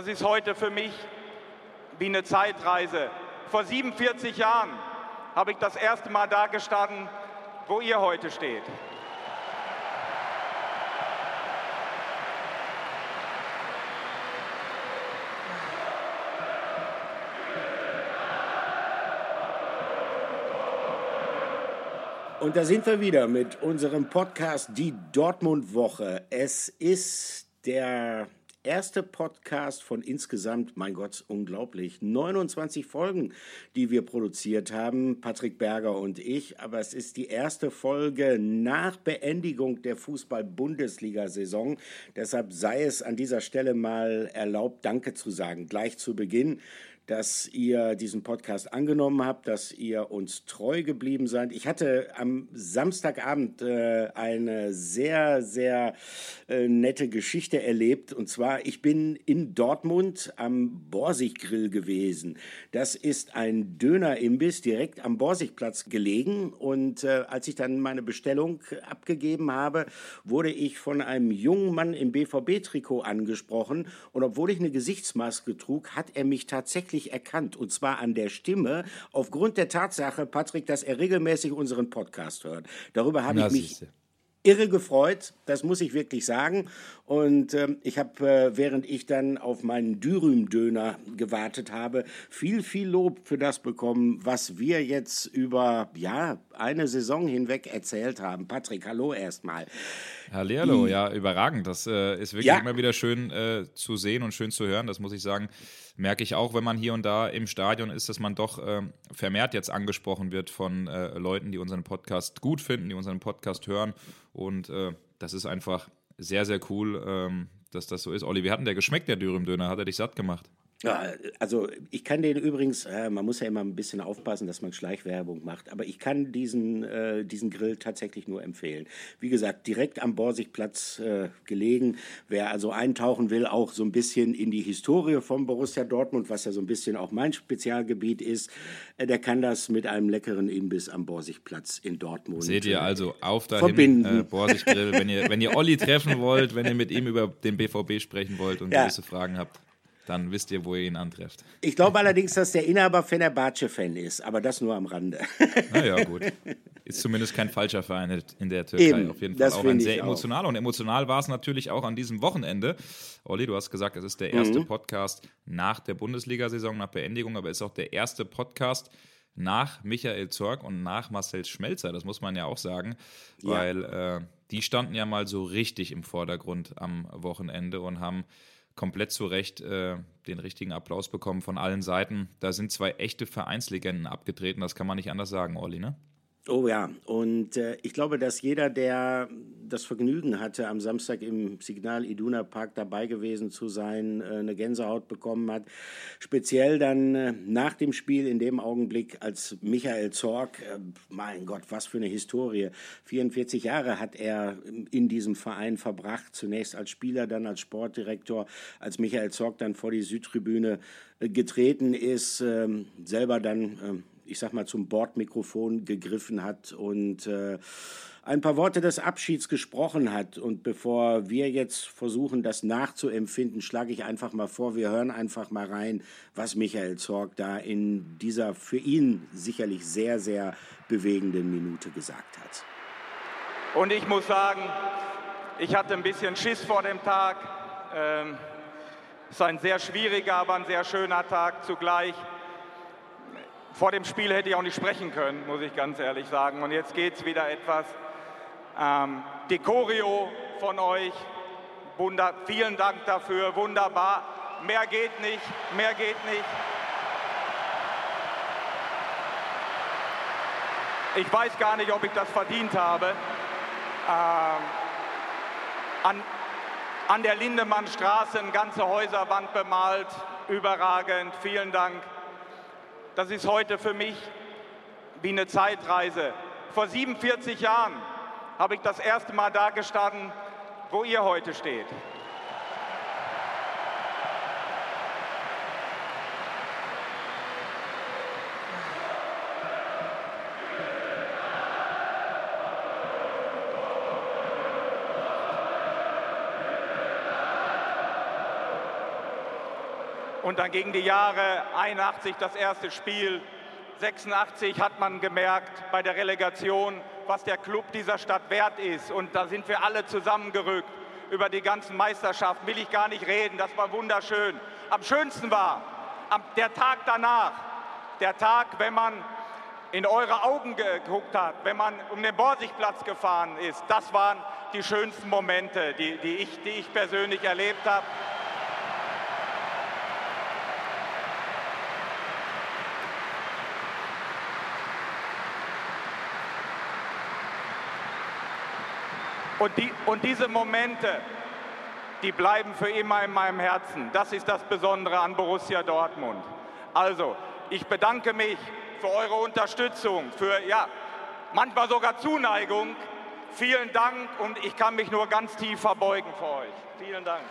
Das ist heute für mich wie eine Zeitreise. Vor 47 Jahren habe ich das erste Mal da gestanden, wo ihr heute steht. Und da sind wir wieder mit unserem Podcast Die Dortmund Woche. Es ist der erste Podcast von insgesamt, mein Gott, unglaublich, 29 Folgen, die wir produziert haben, Patrick Berger und ich. Aber es ist die erste Folge nach Beendigung der Fußball-Bundesliga-Saison. Deshalb sei es an dieser Stelle mal erlaubt, Danke zu sagen, gleich zu Beginn dass ihr diesen Podcast angenommen habt, dass ihr uns treu geblieben seid. Ich hatte am Samstagabend äh, eine sehr, sehr äh, nette Geschichte erlebt. Und zwar, ich bin in Dortmund am Borsiggrill gewesen. Das ist ein Dönerimbiss direkt am Borsigplatz gelegen. Und äh, als ich dann meine Bestellung abgegeben habe, wurde ich von einem jungen Mann im BVB-Trikot angesprochen. Und obwohl ich eine Gesichtsmaske trug, hat er mich tatsächlich deutlich erkannt, und zwar an der Stimme, aufgrund der Tatsache, Patrick, dass er regelmäßig unseren Podcast hört. Darüber habe ich mich irre gefreut, das muss ich wirklich sagen. Und äh, ich habe, äh, während ich dann auf meinen Dürüm-Döner gewartet habe, viel, viel Lob für das bekommen, was wir jetzt über ja, eine Saison hinweg erzählt haben. Patrick, hallo erstmal. Hallihallo, ja, überragend. Das äh, ist wirklich ja. immer wieder schön äh, zu sehen und schön zu hören, das muss ich sagen merke ich auch, wenn man hier und da im Stadion ist, dass man doch äh, vermehrt jetzt angesprochen wird von äh, Leuten, die unseren Podcast gut finden, die unseren Podcast hören. Und äh, das ist einfach sehr, sehr cool, ähm, dass das so ist. Olli, wie hat denn der geschmeckt, der Dürüm-Döner? Hat er dich satt gemacht? Ja, also ich kann den übrigens, äh, man muss ja immer ein bisschen aufpassen, dass man Schleichwerbung macht, aber ich kann diesen, äh, diesen Grill tatsächlich nur empfehlen. Wie gesagt, direkt am Borsigplatz äh, gelegen. Wer also eintauchen will, auch so ein bisschen in die Historie von Borussia Dortmund, was ja so ein bisschen auch mein Spezialgebiet ist, äh, der kann das mit einem leckeren Imbiss am Borsigplatz in Dortmund. Seht ihr also auf dahin, verbinden. Äh, Borsiggrill, wenn ihr, wenn ihr Olli treffen wollt, wenn ihr mit ihm über den BVB sprechen wollt und ja. gewisse Fragen habt dann wisst ihr, wo ihr ihn antrefft. Ich glaube allerdings, dass der Inhaber Fenerbahce-Fan ist, aber das nur am Rande. Naja, gut. Ist zumindest kein falscher Verein in der Türkei. Eben, Auf jeden Fall auch ein sehr emotionaler. Und emotional war es natürlich auch an diesem Wochenende. Olli, du hast gesagt, es ist der erste mhm. Podcast nach der Bundesliga-Saison, nach Beendigung, aber es ist auch der erste Podcast nach Michael Zorg und nach Marcel Schmelzer. Das muss man ja auch sagen, ja. weil äh, die standen ja mal so richtig im Vordergrund am Wochenende und haben komplett zu Recht äh, den richtigen Applaus bekommen von allen Seiten. Da sind zwei echte Vereinslegenden abgetreten, das kann man nicht anders sagen, Olli, ne? Oh ja, und äh, ich glaube, dass jeder, der das Vergnügen hatte, am Samstag im Signal Iduna Park dabei gewesen zu sein, äh, eine Gänsehaut bekommen hat. Speziell dann äh, nach dem Spiel, in dem Augenblick, als Michael Zorg, äh, mein Gott, was für eine Historie. 44 Jahre hat er in diesem Verein verbracht, zunächst als Spieler, dann als Sportdirektor, als Michael Zorg dann vor die Südtribüne äh, getreten ist, ähm, selber dann ähm, ich sag mal, zum Bordmikrofon gegriffen hat und äh, ein paar Worte des Abschieds gesprochen hat. Und bevor wir jetzt versuchen, das nachzuempfinden, schlage ich einfach mal vor, wir hören einfach mal rein, was Michael Zorg da in dieser für ihn sicherlich sehr, sehr bewegenden Minute gesagt hat. Und ich muss sagen, ich hatte ein bisschen Schiss vor dem Tag. Ähm, es ist ein sehr schwieriger, aber ein sehr schöner Tag zugleich vor dem Spiel hätte ich auch nicht sprechen können, muss ich ganz ehrlich sagen. Und jetzt geht es wieder etwas. Ähm, Decorio von euch, Wunder, vielen Dank dafür, wunderbar. Mehr geht nicht, mehr geht nicht. Ich weiß gar nicht, ob ich das verdient habe. Ähm, an, an der Lindemannstraße eine ganze Häuserwand bemalt, überragend, vielen Dank. Das ist heute für mich wie eine Zeitreise. Vor 47 Jahren habe ich das erste Mal da gestanden, wo ihr heute steht. Und dann gingen die Jahre 81 das erste Spiel, 86 hat man gemerkt bei der Relegation, was der Club dieser Stadt wert ist. Und da sind wir alle zusammengerückt. Über die ganzen Meisterschaften will ich gar nicht reden. Das war wunderschön. Am schönsten war der Tag danach. Der Tag, wenn man in eure Augen geguckt hat, wenn man um den Borsigplatz gefahren ist. Das waren die schönsten Momente, die, die, ich, die ich persönlich erlebt habe. Und, die, und diese Momente, die bleiben für immer in meinem Herzen. Das ist das Besondere an Borussia Dortmund. Also, ich bedanke mich für eure Unterstützung, für ja, manchmal sogar Zuneigung. Vielen Dank und ich kann mich nur ganz tief verbeugen für euch. Vielen Dank.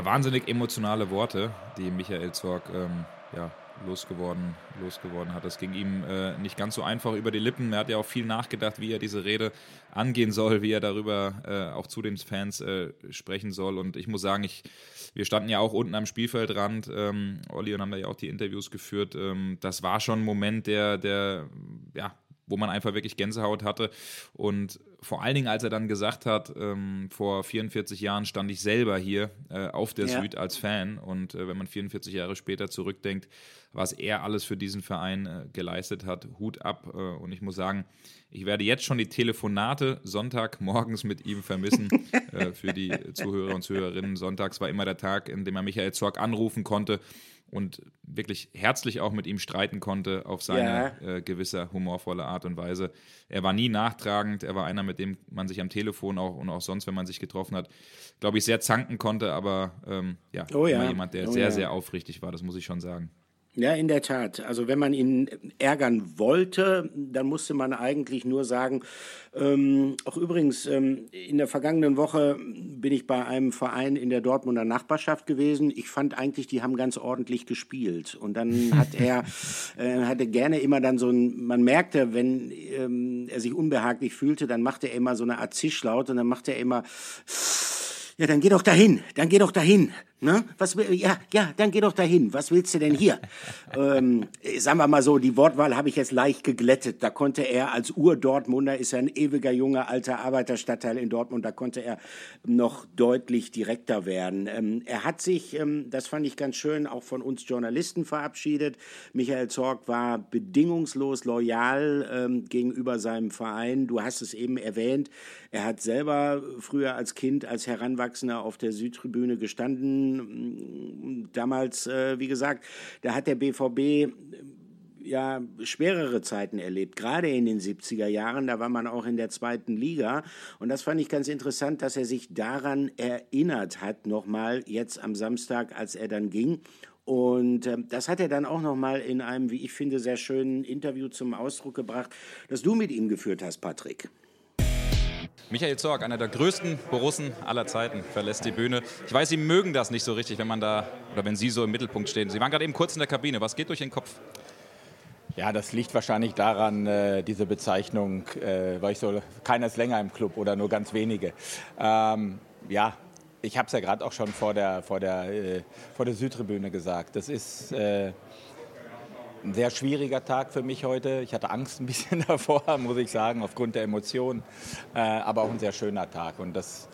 Ja, wahnsinnig emotionale Worte, die Michael Zorg ähm, ja, losgeworden, losgeworden hat. Es ging ihm äh, nicht ganz so einfach über die Lippen. Er hat ja auch viel nachgedacht, wie er diese Rede angehen soll, wie er darüber äh, auch zu den Fans äh, sprechen soll. Und ich muss sagen, ich, wir standen ja auch unten am Spielfeldrand, ähm, Olli und haben da ja auch die Interviews geführt. Ähm, das war schon ein Moment, der, der ja, wo man einfach wirklich Gänsehaut hatte. Und vor allen Dingen, als er dann gesagt hat, ähm, vor 44 Jahren stand ich selber hier äh, auf der ja. Süd als Fan. Und äh, wenn man 44 Jahre später zurückdenkt, was er alles für diesen Verein äh, geleistet hat, Hut ab. Äh, und ich muss sagen, ich werde jetzt schon die Telefonate Sonntagmorgens mit ihm vermissen. Äh, für die Zuhörer und Zuhörerinnen. Sonntags war immer der Tag, in dem er Michael Zorg anrufen konnte und wirklich herzlich auch mit ihm streiten konnte auf seine ja. äh, gewisse humorvolle Art und Weise. Er war nie nachtragend, er war einer, mit dem man sich am Telefon auch und auch sonst, wenn man sich getroffen hat, glaube ich, sehr zanken konnte, aber ähm, ja, oh ja, immer jemand, der oh sehr, ja. sehr aufrichtig war, das muss ich schon sagen. Ja, in der Tat. Also wenn man ihn ärgern wollte, dann musste man eigentlich nur sagen, ähm, auch übrigens, ähm, in der vergangenen Woche bin ich bei einem Verein in der Dortmunder Nachbarschaft gewesen. Ich fand eigentlich, die haben ganz ordentlich gespielt. Und dann hat er, äh, hatte gerne immer dann so ein, man merkte, wenn ähm, er sich unbehaglich fühlte, dann machte er immer so eine Art Zischlaut und dann machte er immer, ja, dann geh doch dahin, dann geh doch dahin. Ne? Was, ja, ja, dann geh doch dahin. Was willst du denn hier? ähm, sagen wir mal so, die Wortwahl habe ich jetzt leicht geglättet. Da konnte er als Ur-Dortmunder, ist er ein ewiger junger alter Arbeiterstadtteil in Dortmund, da konnte er noch deutlich direkter werden. Ähm, er hat sich, ähm, das fand ich ganz schön, auch von uns Journalisten verabschiedet. Michael Zorg war bedingungslos loyal ähm, gegenüber seinem Verein. Du hast es eben erwähnt. Er hat selber früher als Kind, als Heranwachsender auf der Südtribüne gestanden. Damals, äh, wie gesagt, da hat der BVB ja schwerere Zeiten erlebt, gerade in den 70er Jahren, da war man auch in der zweiten Liga. Und das fand ich ganz interessant, dass er sich daran erinnert hat nochmal jetzt am Samstag, als er dann ging. Und äh, das hat er dann auch nochmal in einem, wie ich finde, sehr schönen Interview zum Ausdruck gebracht, das du mit ihm geführt hast, Patrick. Michael Zorg, einer der größten Borussen aller Zeiten, verlässt die Bühne. Ich weiß, Sie mögen das nicht so richtig, wenn man da oder wenn Sie so im Mittelpunkt stehen. Sie waren gerade eben kurz in der Kabine. Was geht durch den Kopf? Ja, das liegt wahrscheinlich daran, äh, diese Bezeichnung, äh, weil ich so, keiner ist länger im Club oder nur ganz wenige. Ähm, ja, ich habe es ja gerade auch schon vor der, vor, der, äh, vor der Südtribüne gesagt. Das ist äh, ein sehr schwieriger Tag für mich heute. Ich hatte Angst ein bisschen davor, muss ich sagen, aufgrund der Emotionen. Äh, aber auch ein sehr schöner Tag. Und das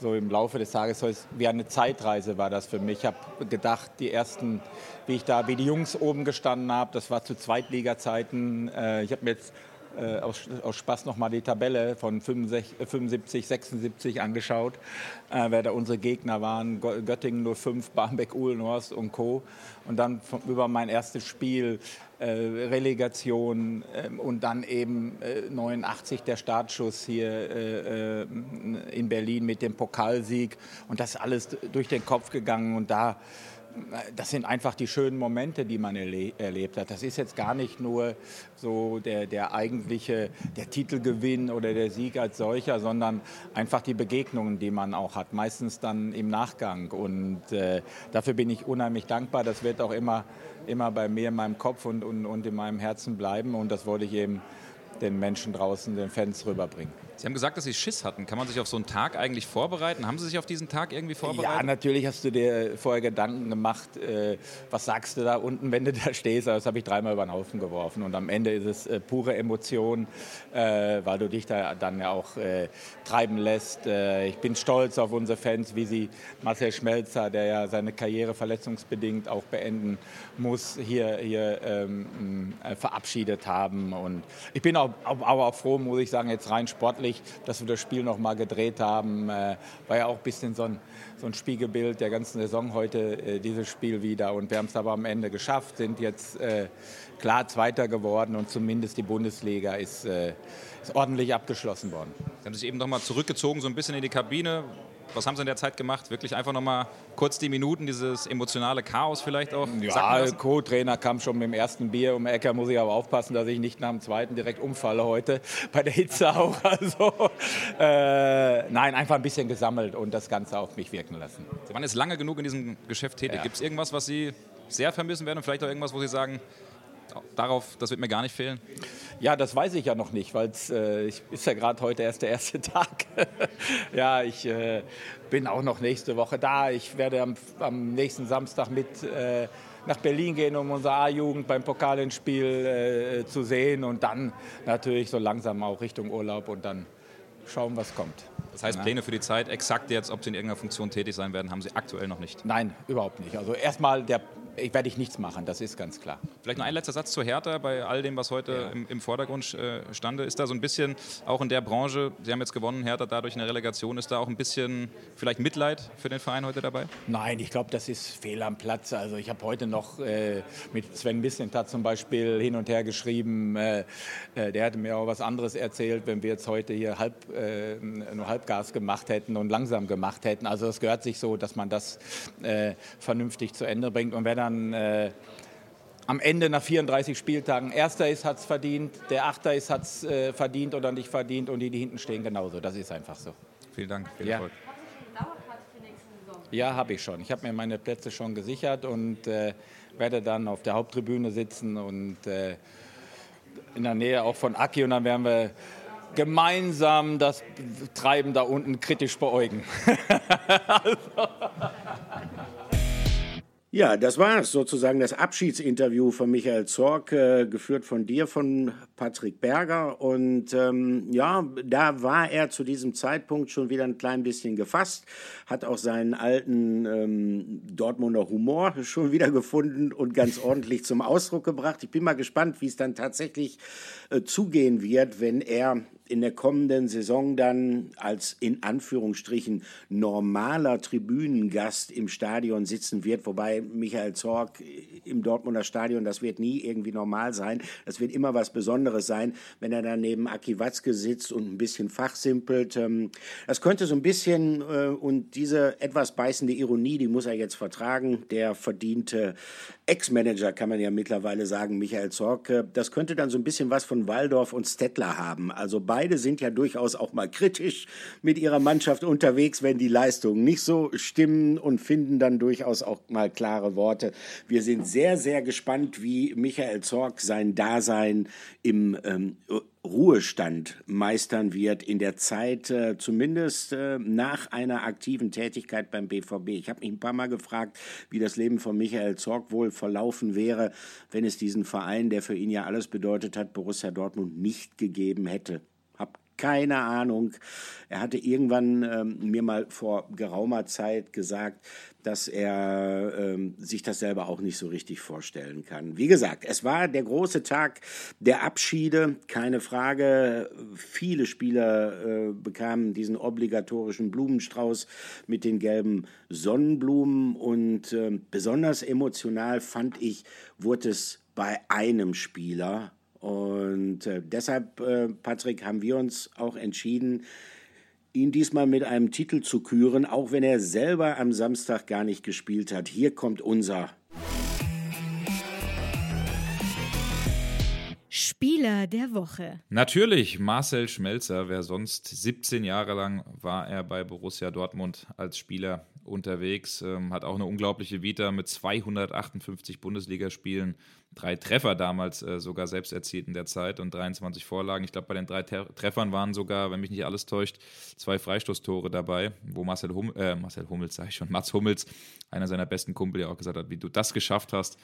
so im Laufe des Tages wie eine Zeitreise war das für mich. Ich habe gedacht, die ersten, wie ich da, wie die Jungs oben gestanden habe, das war zu Zweitliga-Zeiten. Äh, ich habe mir jetzt äh, aus, aus, Spaß nochmal die Tabelle von 65, 75, 76 angeschaut, äh, wer da unsere Gegner waren. Göttingen 05, Barmbek, Uhlenhorst und Co. Und dann von, über mein erstes Spiel äh, Relegation äh, und dann eben äh, 89 der Startschuss hier äh, äh, in Berlin mit dem Pokalsieg. Und das alles durch den Kopf gegangen. Und da das sind einfach die schönen Momente, die man erle erlebt hat. Das ist jetzt gar nicht nur so der, der eigentliche, der Titelgewinn oder der Sieg als solcher, sondern einfach die Begegnungen, die man auch hat, meistens dann im Nachgang. Und äh, dafür bin ich unheimlich dankbar. Das wird auch immer, immer bei mir in meinem Kopf und, und, und in meinem Herzen bleiben. Und das wollte ich eben den Menschen draußen, den Fans rüberbringen. Sie haben gesagt, dass Sie Schiss hatten. Kann man sich auf so einen Tag eigentlich vorbereiten? Haben Sie sich auf diesen Tag irgendwie vorbereitet? Ja, natürlich hast du dir vorher Gedanken gemacht, äh, was sagst du da unten, wenn du da stehst. Das habe ich dreimal über den Haufen geworfen. Und am Ende ist es äh, pure Emotion, äh, weil du dich da dann ja auch äh, treiben lässt. Äh, ich bin stolz auf unsere Fans, wie sie Marcel Schmelzer, der ja seine Karriere verletzungsbedingt auch beenden muss, hier, hier ähm, äh, verabschiedet haben. Und ich bin auch, aber auch froh, muss ich sagen, jetzt rein sportlich wichtig, dass wir das Spiel noch mal gedreht haben. Äh, war ja auch ein bisschen so ein, so ein Spiegelbild der ganzen Saison heute, äh, dieses Spiel wieder. Und wir haben es aber am Ende geschafft, sind jetzt äh, klar Zweiter geworden und zumindest die Bundesliga ist, ist ordentlich abgeschlossen worden. Sie haben sich eben noch mal zurückgezogen, so ein bisschen in die Kabine. Was haben Sie in der Zeit gemacht? Wirklich einfach nochmal kurz die Minuten, dieses emotionale Chaos vielleicht auch? Ja, Co-Trainer kam schon mit dem ersten Bier um die Ecke. Muss ich aber aufpassen, dass ich nicht nach dem zweiten direkt umfalle heute. Bei der Hitze auch. Also, äh, nein, einfach ein bisschen gesammelt und das Ganze auf mich wirken lassen. Sie waren jetzt lange genug in diesem Geschäft tätig. Ja. Gibt es irgendwas, was Sie sehr vermissen werden und vielleicht auch irgendwas, wo Sie sagen, darauf, das wird mir gar nicht fehlen? Ja, das weiß ich ja noch nicht, weil es äh, ist ja gerade heute erst der erste Tag. ja, ich äh, bin auch noch nächste Woche da. Ich werde am, am nächsten Samstag mit äh, nach Berlin gehen, um unsere A-Jugend beim Pokalendspiel äh, zu sehen und dann natürlich so langsam auch Richtung Urlaub und dann schauen, was kommt. Das heißt, Pläne für die Zeit, exakt jetzt, ob Sie in irgendeiner Funktion tätig sein werden, haben Sie aktuell noch nicht? Nein, überhaupt nicht. Also erstmal der ich werde ich nichts machen, das ist ganz klar. Vielleicht noch ein letzter Satz zu Hertha bei all dem, was heute ja. im, im, Vordergrund äh, stande. Ist da so ein bisschen auch in der Branche, Sie haben jetzt gewonnen, Hertha dadurch in der Relegation, ist da auch ein bisschen vielleicht Mitleid für den Verein heute dabei? Nein, ich glaube, das ist fehl am Platz. Also ich habe heute noch äh, mit Sven Mislintat zum Beispiel hin und her geschrieben. Äh, äh, der hatte mir auch was anderes erzählt, wenn wir jetzt heute hier halb, äh, nur Halbgas gemacht hätten und langsam gemacht hätten. Also es gehört sich so, dass man das äh, vernünftig zu Ende bringt. Und wer dann äh, am Ende nach 34 Spieltagen Erster ist, hat es verdient, der Achter ist, hat es äh, verdient oder nicht verdient und die, die hinten stehen, genauso. Das ist einfach so. Vielen Dank, viel ja. Erfolg. Ja, habe ich schon. Ich habe mir meine Plätze schon gesichert und äh, werde dann auf der Haupttribüne sitzen und äh, in der Nähe auch von Aki und dann werden wir gemeinsam das Treiben da unten kritisch beäugen. also. Ja, das war es sozusagen das Abschiedsinterview von Michael Zorc, äh, geführt von dir, von Patrick Berger. Und ähm, ja, da war er zu diesem Zeitpunkt schon wieder ein klein bisschen gefasst, hat auch seinen alten ähm, Dortmunder Humor schon wieder gefunden und ganz ordentlich zum Ausdruck gebracht. Ich bin mal gespannt, wie es dann tatsächlich äh, zugehen wird, wenn er in der kommenden Saison dann als in Anführungsstrichen normaler Tribünengast im Stadion sitzen wird, wobei Michael Zorg im Dortmunder Stadion, das wird nie irgendwie normal sein. Das wird immer was Besonderes sein, wenn er dann neben Aki Watzke sitzt und ein bisschen fachsimpelt. Ähm, das könnte so ein bisschen, äh, und diese etwas beißende Ironie, die muss er jetzt vertragen, der verdiente Ex-Manager, kann man ja mittlerweile sagen, Michael Zorg, äh, das könnte dann so ein bisschen was von Waldorf und Stettler haben. Also beide sind ja durchaus auch mal kritisch mit ihrer Mannschaft unterwegs, wenn die Leistungen nicht so stimmen und finden dann durchaus auch mal klare Worte. Wir sind sehr, sehr gespannt, wie Michael Zorg sein Dasein im ähm, Ruhestand meistern wird in der Zeit, äh, zumindest äh, nach einer aktiven Tätigkeit beim BVB. Ich habe mich ein paar Mal gefragt, wie das Leben von Michael Zorg wohl verlaufen wäre, wenn es diesen Verein, der für ihn ja alles bedeutet hat, Borussia Dortmund nicht gegeben hätte keine Ahnung. Er hatte irgendwann ähm, mir mal vor geraumer Zeit gesagt, dass er ähm, sich das selber auch nicht so richtig vorstellen kann. Wie gesagt, es war der große Tag der Abschiede, keine Frage. Viele Spieler äh, bekamen diesen obligatorischen Blumenstrauß mit den gelben Sonnenblumen und äh, besonders emotional fand ich, wurde es bei einem Spieler. Und äh, deshalb, äh, Patrick, haben wir uns auch entschieden, ihn diesmal mit einem Titel zu küren, auch wenn er selber am Samstag gar nicht gespielt hat. Hier kommt unser Spieler der Woche. Natürlich Marcel Schmelzer. Wer sonst 17 Jahre lang war er bei Borussia Dortmund als Spieler unterwegs, ähm, hat auch eine unglaubliche Vita mit 258 Bundesligaspielen, drei Treffer damals äh, sogar selbst erzielt in der Zeit und 23 Vorlagen. Ich glaube, bei den drei Ter Treffern waren sogar, wenn mich nicht alles täuscht, zwei Freistoßtore dabei, wo Marcel, hum äh, Marcel Hummels, sage ich schon, Mats Hummels, einer seiner besten Kumpel, ja auch gesagt hat, wie du das geschafft hast.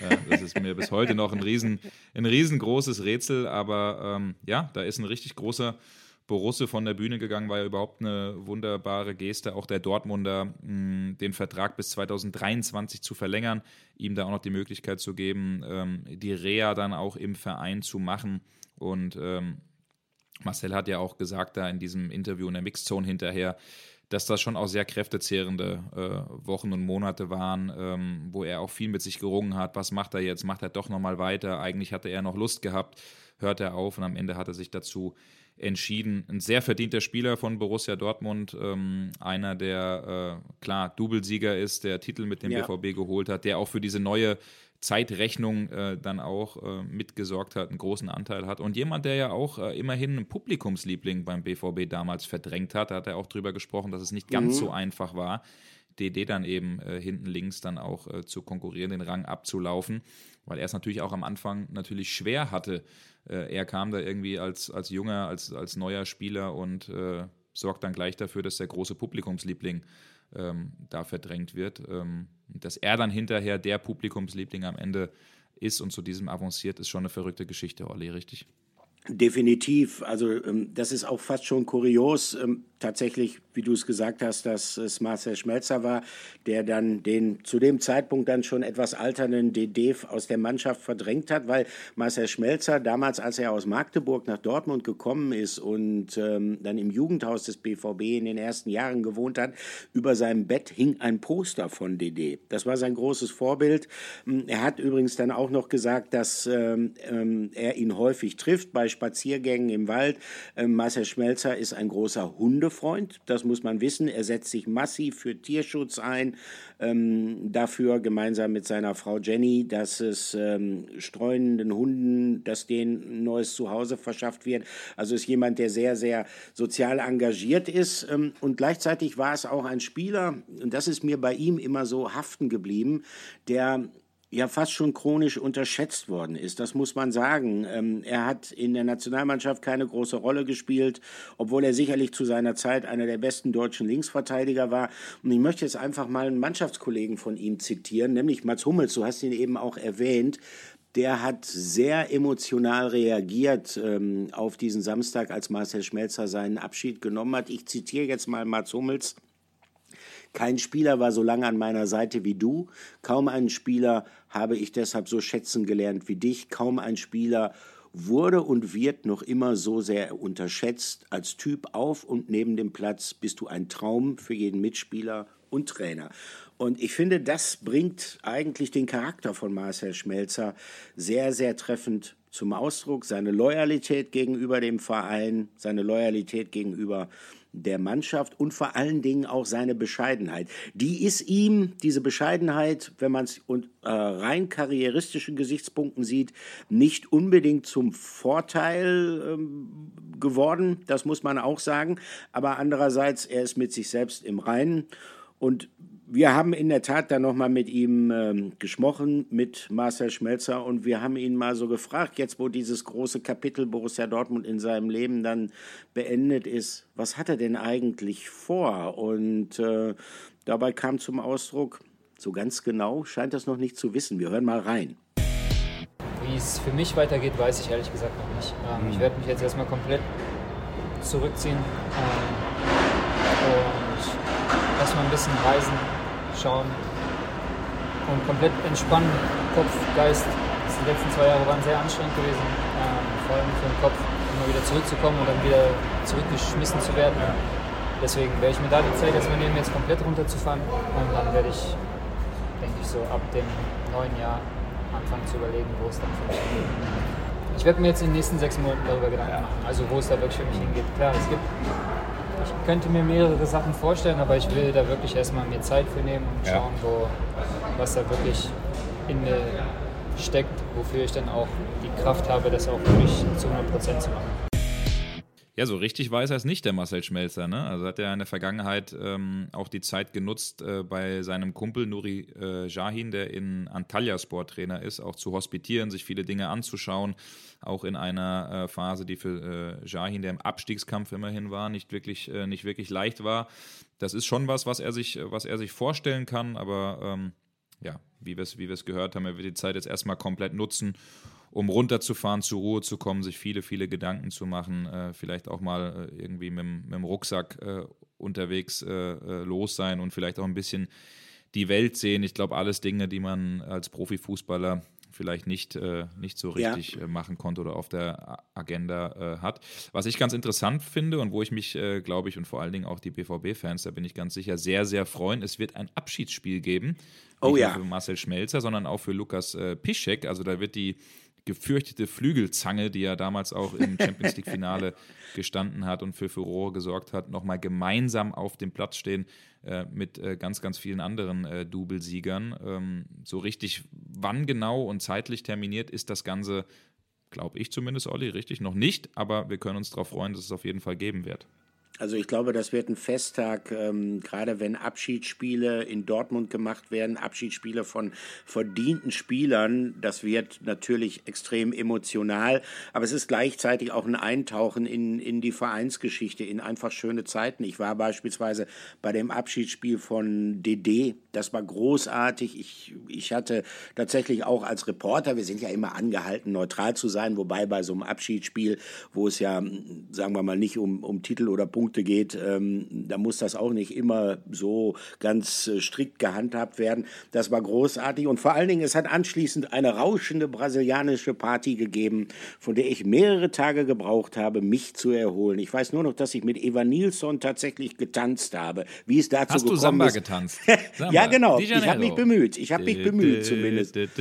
Äh, das ist mir bis heute noch ein, riesen, ein riesengroßes Rätsel, aber ähm, ja, da ist ein richtig großer Borusse von der Bühne gegangen, war ja überhaupt eine wunderbare Geste, auch der Dortmunder, mh, den Vertrag bis 2023 zu verlängern, ihm da auch noch die Möglichkeit zu geben, ähm, die Reha dann auch im Verein zu machen. Und ähm, Marcel hat ja auch gesagt, da in diesem Interview in der Mixzone hinterher, dass das schon auch sehr kräftezehrende äh, Wochen und Monate waren, ähm, wo er auch viel mit sich gerungen hat. Was macht er jetzt? Macht er doch nochmal weiter? Eigentlich hatte er noch Lust gehabt, hört er auf und am Ende hat er sich dazu entschieden. Ein sehr verdienter Spieler von Borussia Dortmund, ähm, einer, der äh, klar Doublesieger ist, der Titel mit dem ja. BVB geholt hat, der auch für diese neue Zeitrechnung äh, dann auch äh, mitgesorgt hat, einen großen Anteil hat. Und jemand, der ja auch äh, immerhin einen Publikumsliebling beim BVB damals verdrängt hat, da hat er auch drüber gesprochen, dass es nicht ganz mhm. so einfach war, DD dann eben äh, hinten links dann auch äh, zu konkurrieren, den Rang abzulaufen, weil er es natürlich auch am Anfang natürlich schwer hatte, äh, er kam da irgendwie als, als junger, als, als neuer Spieler und äh, sorgt dann gleich dafür, dass der große Publikumsliebling ähm, da verdrängt wird. Ähm, dass er dann hinterher der Publikumsliebling am Ende ist und zu diesem avanciert, ist schon eine verrückte Geschichte, Olli, richtig? Definitiv. Also ähm, das ist auch fast schon kurios. Ähm, tatsächlich, wie du es gesagt hast, dass es Marcel Schmelzer war, der dann den zu dem Zeitpunkt dann schon etwas alternden DD aus der Mannschaft verdrängt hat, weil Marcel Schmelzer damals, als er aus Magdeburg nach Dortmund gekommen ist und ähm, dann im Jugendhaus des BVB in den ersten Jahren gewohnt hat, über seinem Bett hing ein Poster von DD. Das war sein großes Vorbild. Ähm, er hat übrigens dann auch noch gesagt, dass ähm, ähm, er ihn häufig trifft bei Spaziergängen im Wald. Ähm, Marcel Schmelzer ist ein großer Hunde Freund, muss man wissen. Er setzt sich massiv für Tierschutz ein, ähm, dafür gemeinsam mit seiner Frau Jenny, dass es ähm, streunenden Hunden, dass denen ein neues Zuhause verschafft wird. Also ist jemand, der sehr, sehr sozial engagiert ist. Ähm, und gleichzeitig war es auch ein Spieler, und das ist mir bei ihm immer so haften geblieben, der ja fast schon chronisch unterschätzt worden ist. Das muss man sagen. Ähm, er hat in der Nationalmannschaft keine große Rolle gespielt, obwohl er sicherlich zu seiner Zeit einer der besten deutschen Linksverteidiger war. Und ich möchte jetzt einfach mal einen Mannschaftskollegen von ihm zitieren, nämlich Mats Hummels. Du hast ihn eben auch erwähnt. Der hat sehr emotional reagiert ähm, auf diesen Samstag, als Marcel Schmelzer seinen Abschied genommen hat. Ich zitiere jetzt mal Mats Hummels. Kein Spieler war so lange an meiner Seite wie du. Kaum einen Spieler habe ich deshalb so schätzen gelernt wie dich. Kaum ein Spieler wurde und wird noch immer so sehr unterschätzt. Als Typ auf und neben dem Platz bist du ein Traum für jeden Mitspieler und Trainer. Und ich finde, das bringt eigentlich den Charakter von Marcel Schmelzer sehr, sehr treffend zum Ausdruck. Seine Loyalität gegenüber dem Verein, seine Loyalität gegenüber der Mannschaft und vor allen Dingen auch seine Bescheidenheit. Die ist ihm, diese Bescheidenheit, wenn man es äh, rein karrieristischen Gesichtspunkten sieht, nicht unbedingt zum Vorteil ähm, geworden, das muss man auch sagen. Aber andererseits, er ist mit sich selbst im Reinen und wir haben in der Tat dann nochmal mit ihm ähm, gesprochen, mit Marcel Schmelzer, und wir haben ihn mal so gefragt, jetzt wo dieses große Kapitel Borussia Dortmund in seinem Leben dann beendet ist, was hat er denn eigentlich vor? Und äh, dabei kam zum Ausdruck, so ganz genau scheint das noch nicht zu wissen. Wir hören mal rein. Wie es für mich weitergeht, weiß ich ehrlich gesagt noch nicht. Ähm, mhm. Ich werde mich jetzt erstmal komplett zurückziehen ähm, erstmal ein bisschen reisen, schauen und komplett entspannen, Kopf, Geist. Die letzten zwei Jahre waren sehr anstrengend gewesen, ähm, vor allem für den Kopf, immer wieder zurückzukommen und dann wieder zurückgeschmissen zu werden. Deswegen werde ich mir da die Zeit erstmal nehmen, jetzt komplett runterzufahren und dann werde ich, denke ich, so ab dem neuen Jahr anfangen zu überlegen, wo es dann für mich hingeht. Ich werde mir jetzt in den nächsten sechs Monaten darüber Gedanken machen, also wo es da wirklich für mich hingeht. Klar, es gibt, ich könnte mir mehrere Sachen vorstellen, aber ich will da wirklich erstmal mir Zeit für nehmen und schauen, wo, was da wirklich in mir steckt, wofür ich dann auch die Kraft habe, das auch wirklich zu 100 Prozent zu machen. Ja, so richtig weiß er es nicht, der Marcel Schmelzer. Ne? Also hat er in der Vergangenheit ähm, auch die Zeit genutzt, äh, bei seinem Kumpel Nuri äh, Jahin, der in Antalya Sporttrainer ist, auch zu hospitieren, sich viele Dinge anzuschauen. Auch in einer äh, Phase, die für äh, Jahin, der im Abstiegskampf immerhin war, nicht wirklich, äh, nicht wirklich leicht war. Das ist schon was, was er sich, was er sich vorstellen kann, aber ähm, ja, wie wir es wie gehört haben, er wird die Zeit jetzt erstmal komplett nutzen um runterzufahren, zur Ruhe zu kommen, sich viele, viele Gedanken zu machen, äh, vielleicht auch mal äh, irgendwie mit, mit, dem Rucksack äh, unterwegs äh, äh, los sein und vielleicht auch ein bisschen die Welt sehen. Ich glaube, alles Dinge, die man als Profifußballer vielleicht nicht, äh, nicht so richtig ja. machen konnte oder auf der Agenda hat. Was ich ganz interessant finde und wo ich mich, glaube ich, und vor allen Dingen auch die BVB-Fans, da bin ich ganz sicher, sehr, sehr freuen, es wird ein Abschiedsspiel geben. Oh nicht ja. nur für Marcel Schmelzer, sondern auch für Lukas Piszek. Also da wird die gefürchtete Flügelzange, die ja damals auch im Champions League-Finale gestanden hat und für Furore gesorgt hat, nochmal gemeinsam auf dem Platz stehen äh, mit äh, ganz, ganz vielen anderen äh, Doublesiegern. Ähm, so richtig, wann genau und zeitlich terminiert ist das Ganze, glaube ich zumindest, Olli, richtig noch nicht, aber wir können uns darauf freuen, dass es auf jeden Fall geben wird. Also ich glaube, das wird ein Festtag, ähm, gerade wenn Abschiedsspiele in Dortmund gemacht werden, Abschiedsspiele von verdienten Spielern. Das wird natürlich extrem emotional, aber es ist gleichzeitig auch ein Eintauchen in, in die Vereinsgeschichte, in einfach schöne Zeiten. Ich war beispielsweise bei dem Abschiedsspiel von DD, das war großartig. Ich, ich hatte tatsächlich auch als Reporter, wir sind ja immer angehalten, neutral zu sein, wobei bei so einem Abschiedsspiel, wo es ja, sagen wir mal, nicht um, um Titel oder Punkte Punkte geht, ähm, da muss das auch nicht immer so ganz äh, strikt gehandhabt werden. Das war großartig und vor allen Dingen, es hat anschließend eine rauschende brasilianische Party gegeben, von der ich mehrere Tage gebraucht habe, mich zu erholen. Ich weiß nur noch, dass ich mit Eva Nilsson tatsächlich getanzt habe. Wie es dazu Hast gekommen du Samba ist. getanzt? Samba. ja, genau. Ich habe mich bemüht. Ich habe mich bemüht zumindest. Es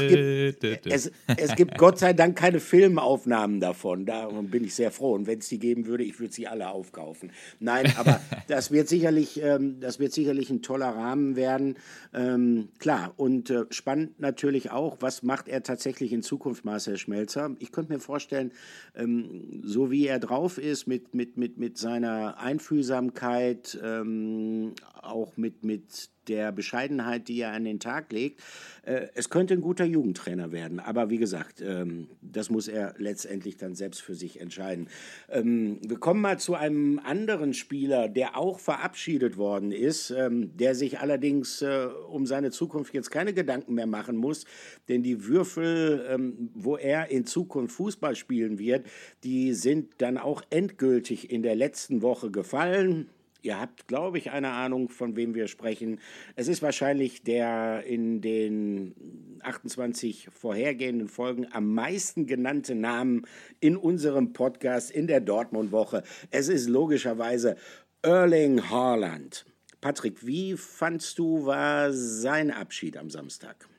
gibt, es, es gibt Gott sei Dank keine Filmaufnahmen davon. Darum bin ich sehr froh. Und wenn es die geben würde, ich würde sie alle aufkaufen. Nein, aber das wird sicherlich, ähm, das wird sicherlich ein toller Rahmen werden. Ähm, klar, und äh, spannend natürlich auch, was macht er tatsächlich in Zukunft, Marcel Schmelzer? Ich könnte mir vorstellen, ähm, so wie er drauf ist, mit, mit, mit, mit seiner Einfühlsamkeit, ähm, auch mit, mit der Bescheidenheit, die er an den Tag legt. Äh, es könnte ein guter Jugendtrainer werden, aber wie gesagt, ähm, das muss er letztendlich dann selbst für sich entscheiden. Ähm, wir kommen mal zu einem anderen Spieler, der auch verabschiedet worden ist, ähm, der sich allerdings äh, um seine Zukunft jetzt keine Gedanken mehr machen muss, denn die Würfel, ähm, wo er in Zukunft Fußball spielen wird, die sind dann auch endgültig in der letzten Woche gefallen. Ihr habt, glaube ich, eine Ahnung, von wem wir sprechen. Es ist wahrscheinlich der in den 28 vorhergehenden Folgen am meisten genannte Namen in unserem Podcast in der Dortmund-Woche. Es ist logischerweise Erling Haaland. Patrick, wie fandst du, war sein Abschied am Samstag?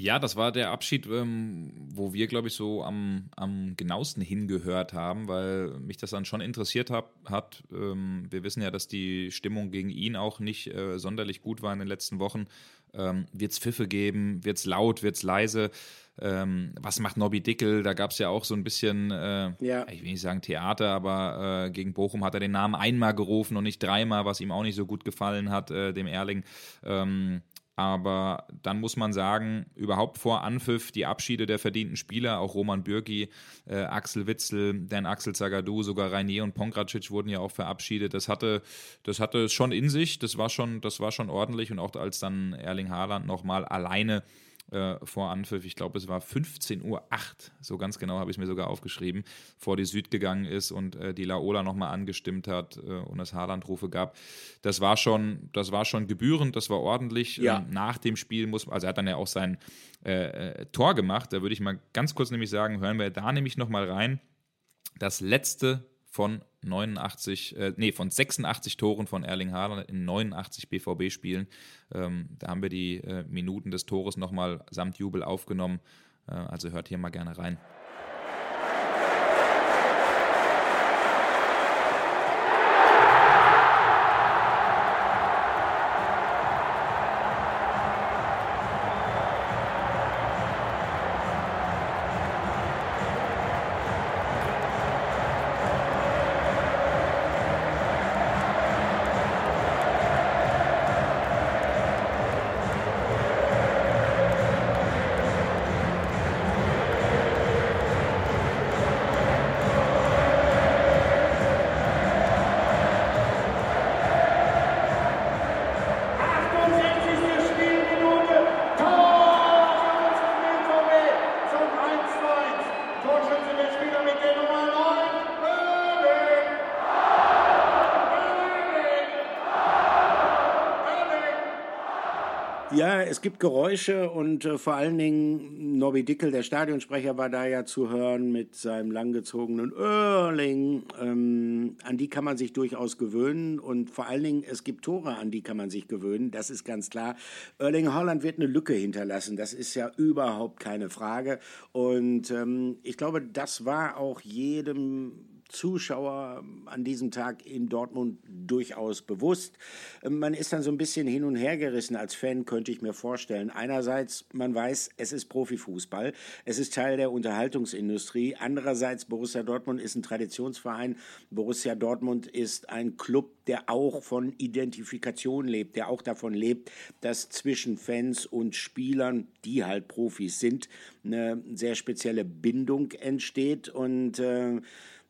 Ja, das war der Abschied, ähm, wo wir, glaube ich, so am, am genauesten hingehört haben, weil mich das dann schon interessiert hab, hat. Ähm, wir wissen ja, dass die Stimmung gegen ihn auch nicht äh, sonderlich gut war in den letzten Wochen. Ähm, wird es Pfiffe geben? Wird es laut? Wird es leise? Ähm, was macht Nobby Dickel? Da gab es ja auch so ein bisschen, äh, ja. ich will nicht sagen Theater, aber äh, gegen Bochum hat er den Namen einmal gerufen und nicht dreimal, was ihm auch nicht so gut gefallen hat, äh, dem Erling. Ähm, aber dann muss man sagen, überhaupt vor Anpfiff die Abschiede der verdienten Spieler, auch Roman Bürki, äh, Axel Witzel, Dan Axel Zagadou, sogar Rainier und Pongracic wurden ja auch verabschiedet. Das hatte, das hatte es schon in sich, das war schon, das war schon ordentlich und auch als dann Erling Haaland nochmal alleine äh, vor Anpfiff, ich glaube, es war 15.08 Uhr, so ganz genau habe ich es mir sogar aufgeschrieben, vor die Süd gegangen ist und äh, die Laola nochmal angestimmt hat äh, und es Haaland-Rufe gab. Das war schon, das war schon gebührend, das war ordentlich. Ja. Ähm, nach dem Spiel muss, also er hat dann ja auch sein äh, äh, Tor gemacht, da würde ich mal ganz kurz nämlich sagen, hören wir da nämlich nochmal rein. Das letzte von 89, äh, nee, von 86 Toren von Erling Haaland in 89 BVB-Spielen. Ähm, da haben wir die äh, Minuten des Tores nochmal samt Jubel aufgenommen. Äh, also hört hier mal gerne rein. Ja, es gibt Geräusche und äh, vor allen Dingen Nobby Dickel, der Stadionsprecher, war da ja zu hören mit seinem langgezogenen Erling. Ähm, an die kann man sich durchaus gewöhnen und vor allen Dingen, es gibt Tore, an die kann man sich gewöhnen, das ist ganz klar. Erling Holland wird eine Lücke hinterlassen, das ist ja überhaupt keine Frage. Und ähm, ich glaube, das war auch jedem Zuschauer an diesem Tag in Dortmund durchaus bewusst. Man ist dann so ein bisschen hin und her gerissen als Fan, könnte ich mir vorstellen. Einerseits, man weiß, es ist Profifußball, es ist Teil der Unterhaltungsindustrie. Andererseits, Borussia Dortmund ist ein Traditionsverein. Borussia Dortmund ist ein Club, der auch von Identifikation lebt, der auch davon lebt, dass zwischen Fans und Spielern, die halt Profis sind, eine sehr spezielle Bindung entsteht und äh,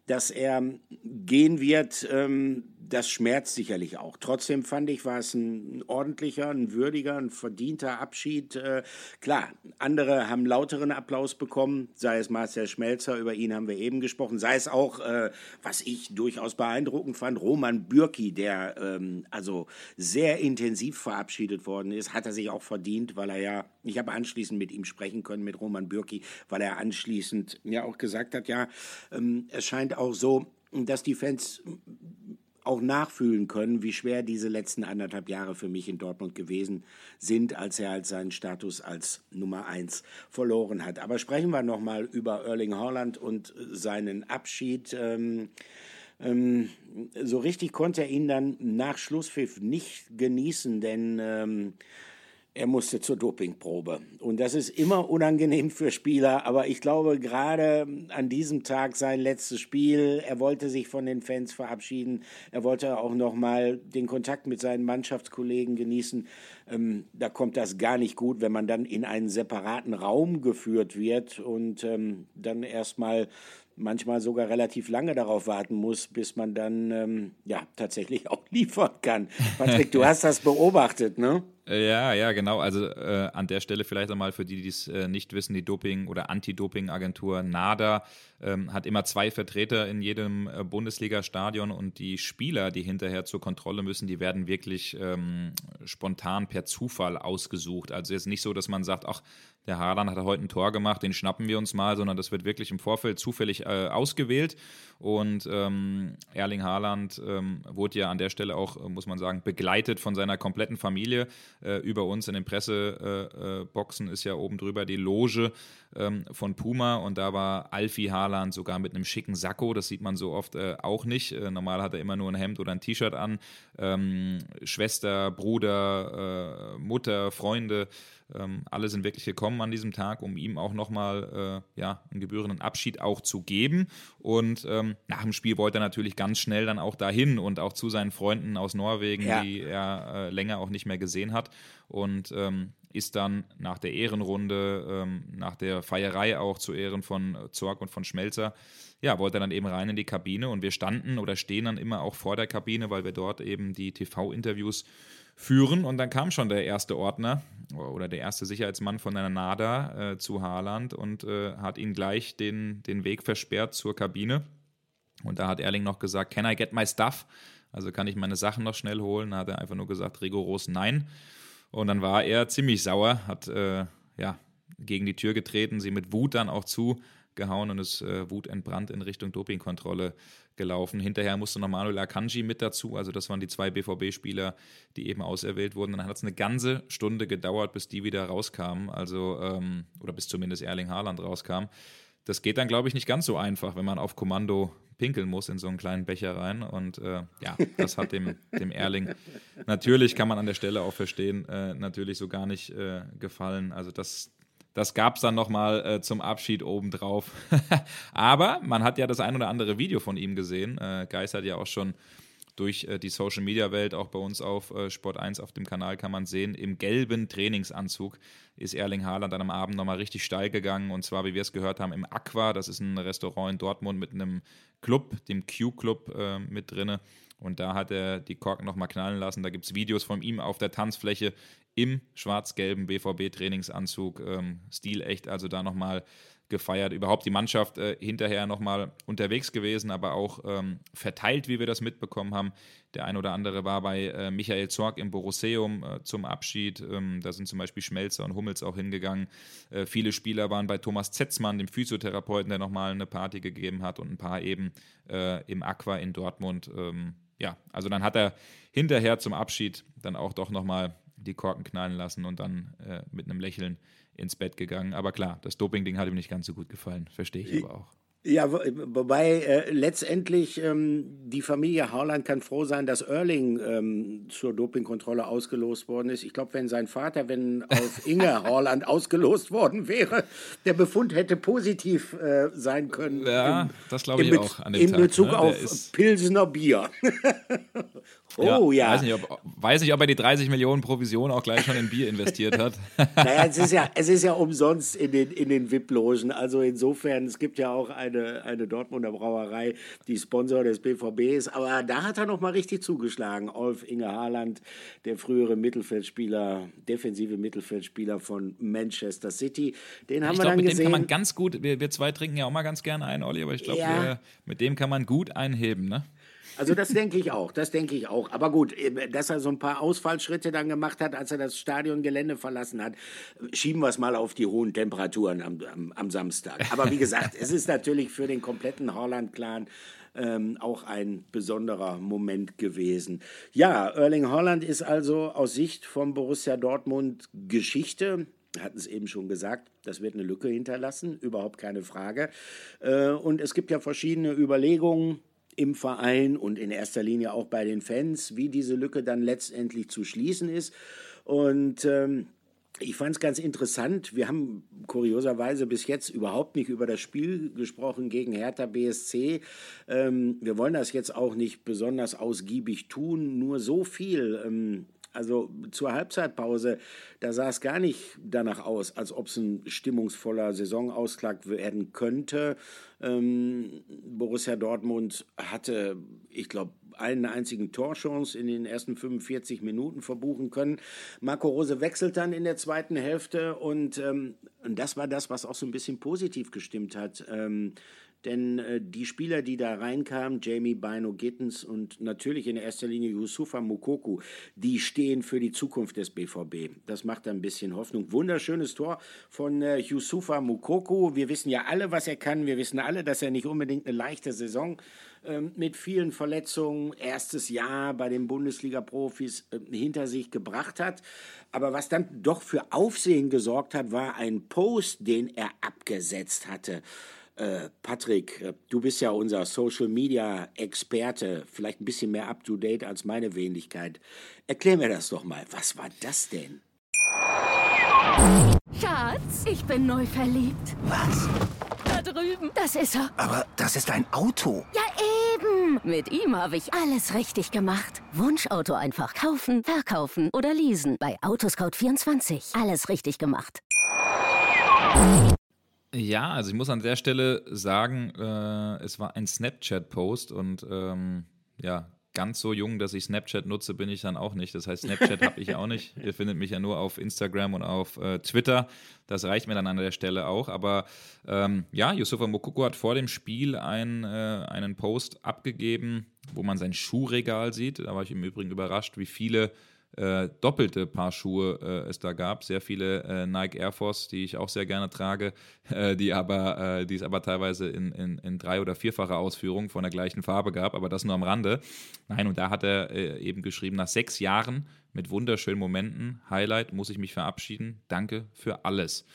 dass er gehen wird, ähm, das schmerzt sicherlich auch. Trotzdem fand ich, war es ein ordentlicher, ein würdiger, ein verdienter Abschied. Äh, klar, andere haben lauteren Applaus bekommen, sei es Marcel Schmelzer, über ihn haben wir eben gesprochen, sei es auch, äh, was ich durchaus beeindruckend fand, Roman Bürki, der ähm, also sehr intensiv verabschiedet worden ist, hat er sich auch verdient, weil er ja, ich habe anschließend mit ihm sprechen können, mit Roman Bürki, weil er anschließend ja auch gesagt hat, ja, ähm, es scheint auch so, dass die Fans auch nachfühlen können, wie schwer diese letzten anderthalb Jahre für mich in Dortmund gewesen sind, als er halt seinen Status als Nummer eins verloren hat. Aber sprechen wir nochmal über Erling Haaland und seinen Abschied. Ähm, ähm, so richtig konnte er ihn dann nach Schlusspfiff nicht genießen, denn ähm, er musste zur Dopingprobe. Und das ist immer unangenehm für Spieler, aber ich glaube, gerade an diesem Tag sein letztes Spiel, er wollte sich von den Fans verabschieden, er wollte auch nochmal den Kontakt mit seinen Mannschaftskollegen genießen. Ähm, da kommt das gar nicht gut, wenn man dann in einen separaten Raum geführt wird und ähm, dann erstmal manchmal sogar relativ lange darauf warten muss, bis man dann ähm, ja tatsächlich auch liefern kann. Patrick, du hast das beobachtet, ne? Ja, ja, genau. Also äh, an der Stelle vielleicht einmal für die, die es äh, nicht wissen, die Doping- oder Anti-Doping-Agentur NADA ähm, hat immer zwei Vertreter in jedem äh, Bundesliga-Stadion und die Spieler, die hinterher zur Kontrolle müssen, die werden wirklich ähm, spontan per Zufall ausgesucht. Also jetzt nicht so, dass man sagt, ach, der Haaland hat heute ein Tor gemacht, den schnappen wir uns mal, sondern das wird wirklich im Vorfeld zufällig äh, ausgewählt. Und ähm, Erling Haaland ähm, wurde ja an der Stelle auch, äh, muss man sagen, begleitet von seiner kompletten Familie. Äh, über uns in den Presseboxen ist ja oben drüber die Loge ähm, von Puma und da war Alfie Haaland sogar mit einem schicken Sakko. Das sieht man so oft äh, auch nicht. Äh, normal hat er immer nur ein Hemd oder ein T-Shirt an. Ähm, Schwester, Bruder, äh, Mutter, Freunde ähm, alle sind wirklich gekommen an diesem Tag, um ihm auch nochmal äh, ja, einen gebührenden Abschied auch zu geben. Und ähm, nach dem Spiel wollte er natürlich ganz schnell dann auch dahin und auch zu seinen Freunden aus Norwegen, ja. die er äh, länger auch nicht mehr gesehen hat. Und ähm, ist dann nach der Ehrenrunde, ähm, nach der Feierei auch zu Ehren von Zorg und von Schmelzer, ja, wollte dann eben rein in die Kabine und wir standen oder stehen dann immer auch vor der Kabine, weil wir dort eben die TV-Interviews führen und dann kam schon der erste Ordner oder der erste Sicherheitsmann von der NADA äh, zu Haaland und äh, hat ihn gleich den, den Weg versperrt zur Kabine. Und da hat Erling noch gesagt, can I get my stuff? Also kann ich meine Sachen noch schnell holen? Da hat er einfach nur gesagt, rigoros nein. Und dann war er ziemlich sauer, hat äh, ja, gegen die Tür getreten, sie mit Wut dann auch zugehauen und ist äh, wutentbrannt in Richtung Dopingkontrolle gelaufen. Hinterher musste noch Manuel Akanji mit dazu, also das waren die zwei BVB-Spieler, die eben auserwählt wurden. Dann hat es eine ganze Stunde gedauert, bis die wieder rauskamen, also ähm, oder bis zumindest Erling Haaland rauskam. Das geht dann, glaube ich, nicht ganz so einfach, wenn man auf Kommando pinkeln muss in so einen kleinen Becher rein. Und äh, ja, das hat dem, dem Erling natürlich, kann man an der Stelle auch verstehen, äh, natürlich so gar nicht äh, gefallen. Also das, das gab es dann nochmal äh, zum Abschied obendrauf. Aber man hat ja das ein oder andere Video von ihm gesehen. Äh, Geis hat ja auch schon durch äh, die Social Media Welt, auch bei uns auf äh, Sport 1 auf dem Kanal kann man sehen, im gelben Trainingsanzug ist Erling Haaland dann am Abend nochmal richtig steil gegangen und zwar, wie wir es gehört haben, im Aqua. Das ist ein Restaurant in Dortmund mit einem Club, dem Q-Club äh, mit drinne. Und da hat er die Korken nochmal knallen lassen. Da gibt es Videos von ihm auf der Tanzfläche im schwarz-gelben BVB-Trainingsanzug. Ähm, stilecht, also da nochmal gefeiert. Überhaupt die Mannschaft äh, hinterher nochmal unterwegs gewesen, aber auch ähm, verteilt, wie wir das mitbekommen haben. Der ein oder andere war bei äh, Michael Zorg im Borusseum äh, zum Abschied. Ähm, da sind zum Beispiel Schmelzer und Hummels auch hingegangen. Äh, viele Spieler waren bei Thomas Zetzmann, dem Physiotherapeuten, der nochmal eine Party gegeben hat und ein paar eben äh, im Aqua in Dortmund. Ähm, ja, also dann hat er hinterher zum Abschied dann auch doch nochmal die Korken knallen lassen und dann äh, mit einem Lächeln ins Bett gegangen. Aber klar, das Doping-Ding hat ihm nicht ganz so gut gefallen, verstehe ich aber auch. Ja, wobei äh, letztendlich ähm, die Familie Haaland kann froh sein, dass Erling ähm, zur Dopingkontrolle ausgelost worden ist. Ich glaube, wenn sein Vater, wenn auf Inge Haaland ausgelost worden wäre, der Befund hätte positiv äh, sein können. Ja, im, das glaube ich auch an dem In Tag, Bezug ne? auf Pilsener Bier. oh ja. ja. Weiß, nicht, ob, weiß nicht, ob er die 30 Millionen Provision auch gleich schon in Bier investiert hat. naja, es ist ja, es ist ja umsonst in den, in den VIP-Logen. Also insofern, es gibt ja auch eine eine, Dortmunder Brauerei, die Sponsor des BVB ist. Aber da hat er noch mal richtig zugeschlagen. Olf Inge Haaland, der frühere Mittelfeldspieler, defensive Mittelfeldspieler von Manchester City. Den haben ich wir glaub, dann mit gesehen. dem kann man ganz gut, wir, wir zwei trinken ja auch mal ganz gerne ein, Olli, aber ich glaube, ja. mit dem kann man gut einheben, ne? Also das denke ich auch, das denke ich auch. Aber gut, dass er so ein paar Ausfallschritte dann gemacht hat, als er das Stadiongelände verlassen hat, schieben wir es mal auf die hohen Temperaturen am, am, am Samstag. Aber wie gesagt, es ist natürlich für den kompletten Holland-Clan ähm, auch ein besonderer Moment gewesen. Ja, Erling Holland ist also aus Sicht von Borussia Dortmund Geschichte hatten es eben schon gesagt, das wird eine Lücke hinterlassen, überhaupt keine Frage. Äh, und es gibt ja verschiedene Überlegungen, im Verein und in erster Linie auch bei den Fans, wie diese Lücke dann letztendlich zu schließen ist. Und ähm, ich fand es ganz interessant. Wir haben kurioserweise bis jetzt überhaupt nicht über das Spiel gesprochen gegen Hertha BSC. Ähm, wir wollen das jetzt auch nicht besonders ausgiebig tun, nur so viel. Ähm, also zur Halbzeitpause, da sah es gar nicht danach aus, als ob es ein stimmungsvoller Saisonausklag werden könnte. Ähm, Borussia Dortmund hatte, ich glaube, einen einzigen Torchance in den ersten 45 Minuten verbuchen können. Marco Rose wechselt dann in der zweiten Hälfte und, ähm, und das war das, was auch so ein bisschen positiv gestimmt hat. Ähm, denn äh, die Spieler, die da reinkamen, Jamie Bino Gittens und natürlich in erster Linie Yusufa Mukoku, die stehen für die Zukunft des BVB. Das macht ein bisschen Hoffnung. Wunderschönes Tor von äh, Yusufa Mukoku. Wir wissen ja alle, was er kann. Wir wissen alle, dass er nicht unbedingt eine leichte Saison ähm, mit vielen Verletzungen, erstes Jahr bei den Bundesliga-Profis äh, hinter sich gebracht hat. Aber was dann doch für Aufsehen gesorgt hat, war ein Post, den er abgesetzt hatte. Äh, Patrick, äh, du bist ja unser Social Media Experte, vielleicht ein bisschen mehr up to date als meine Wenigkeit. Erklär mir das doch mal. Was war das denn? Schatz, ich bin neu verliebt. Was? Da drüben. Das ist er. Aber das ist ein Auto. Ja, eben. Mit ihm habe ich alles richtig gemacht. Wunschauto einfach kaufen, verkaufen oder leasen. Bei Autoscout24. Alles richtig gemacht. Ja, also ich muss an der Stelle sagen, äh, es war ein Snapchat-Post und ähm, ja, ganz so jung, dass ich Snapchat nutze, bin ich dann auch nicht. Das heißt, Snapchat habe ich auch nicht. Ihr findet mich ja nur auf Instagram und auf äh, Twitter. Das reicht mir dann an der Stelle auch. Aber ähm, ja, Yusufa Mokoko hat vor dem Spiel ein, äh, einen Post abgegeben, wo man sein Schuhregal sieht. Da war ich im Übrigen überrascht, wie viele äh, doppelte Paar Schuhe äh, es da gab. Sehr viele äh, Nike Air Force, die ich auch sehr gerne trage, äh, die, aber, äh, die es aber teilweise in, in, in drei- oder vierfacher Ausführung von der gleichen Farbe gab, aber das nur am Rande. Nein, und da hat er äh, eben geschrieben, nach sechs Jahren mit wunderschönen Momenten, Highlight, muss ich mich verabschieden. Danke für alles.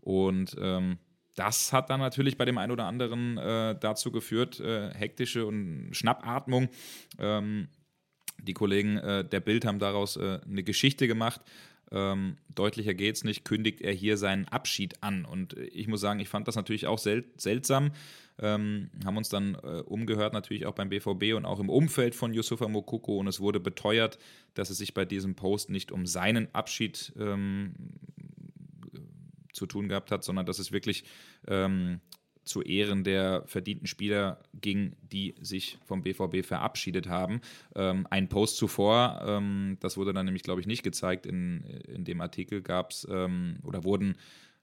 Und ähm, das hat dann natürlich bei dem einen oder anderen äh, dazu geführt, äh, hektische und Schnappatmung. Ähm, die Kollegen äh, der Bild haben daraus äh, eine Geschichte gemacht. Ähm, deutlicher es nicht, kündigt er hier seinen Abschied an. Und ich muss sagen, ich fand das natürlich auch sel seltsam. Ähm, haben uns dann äh, umgehört, natürlich auch beim BVB und auch im Umfeld von Yusufa Mokoko. Und es wurde beteuert, dass es sich bei diesem Post nicht um seinen Abschied ähm, zu tun gehabt hat, sondern dass es wirklich ähm, zu Ehren der verdienten Spieler ging, die sich vom BVB verabschiedet haben. Ähm, ein Post zuvor, ähm, das wurde dann nämlich, glaube ich, nicht gezeigt, in, in dem Artikel gab es ähm, oder wurden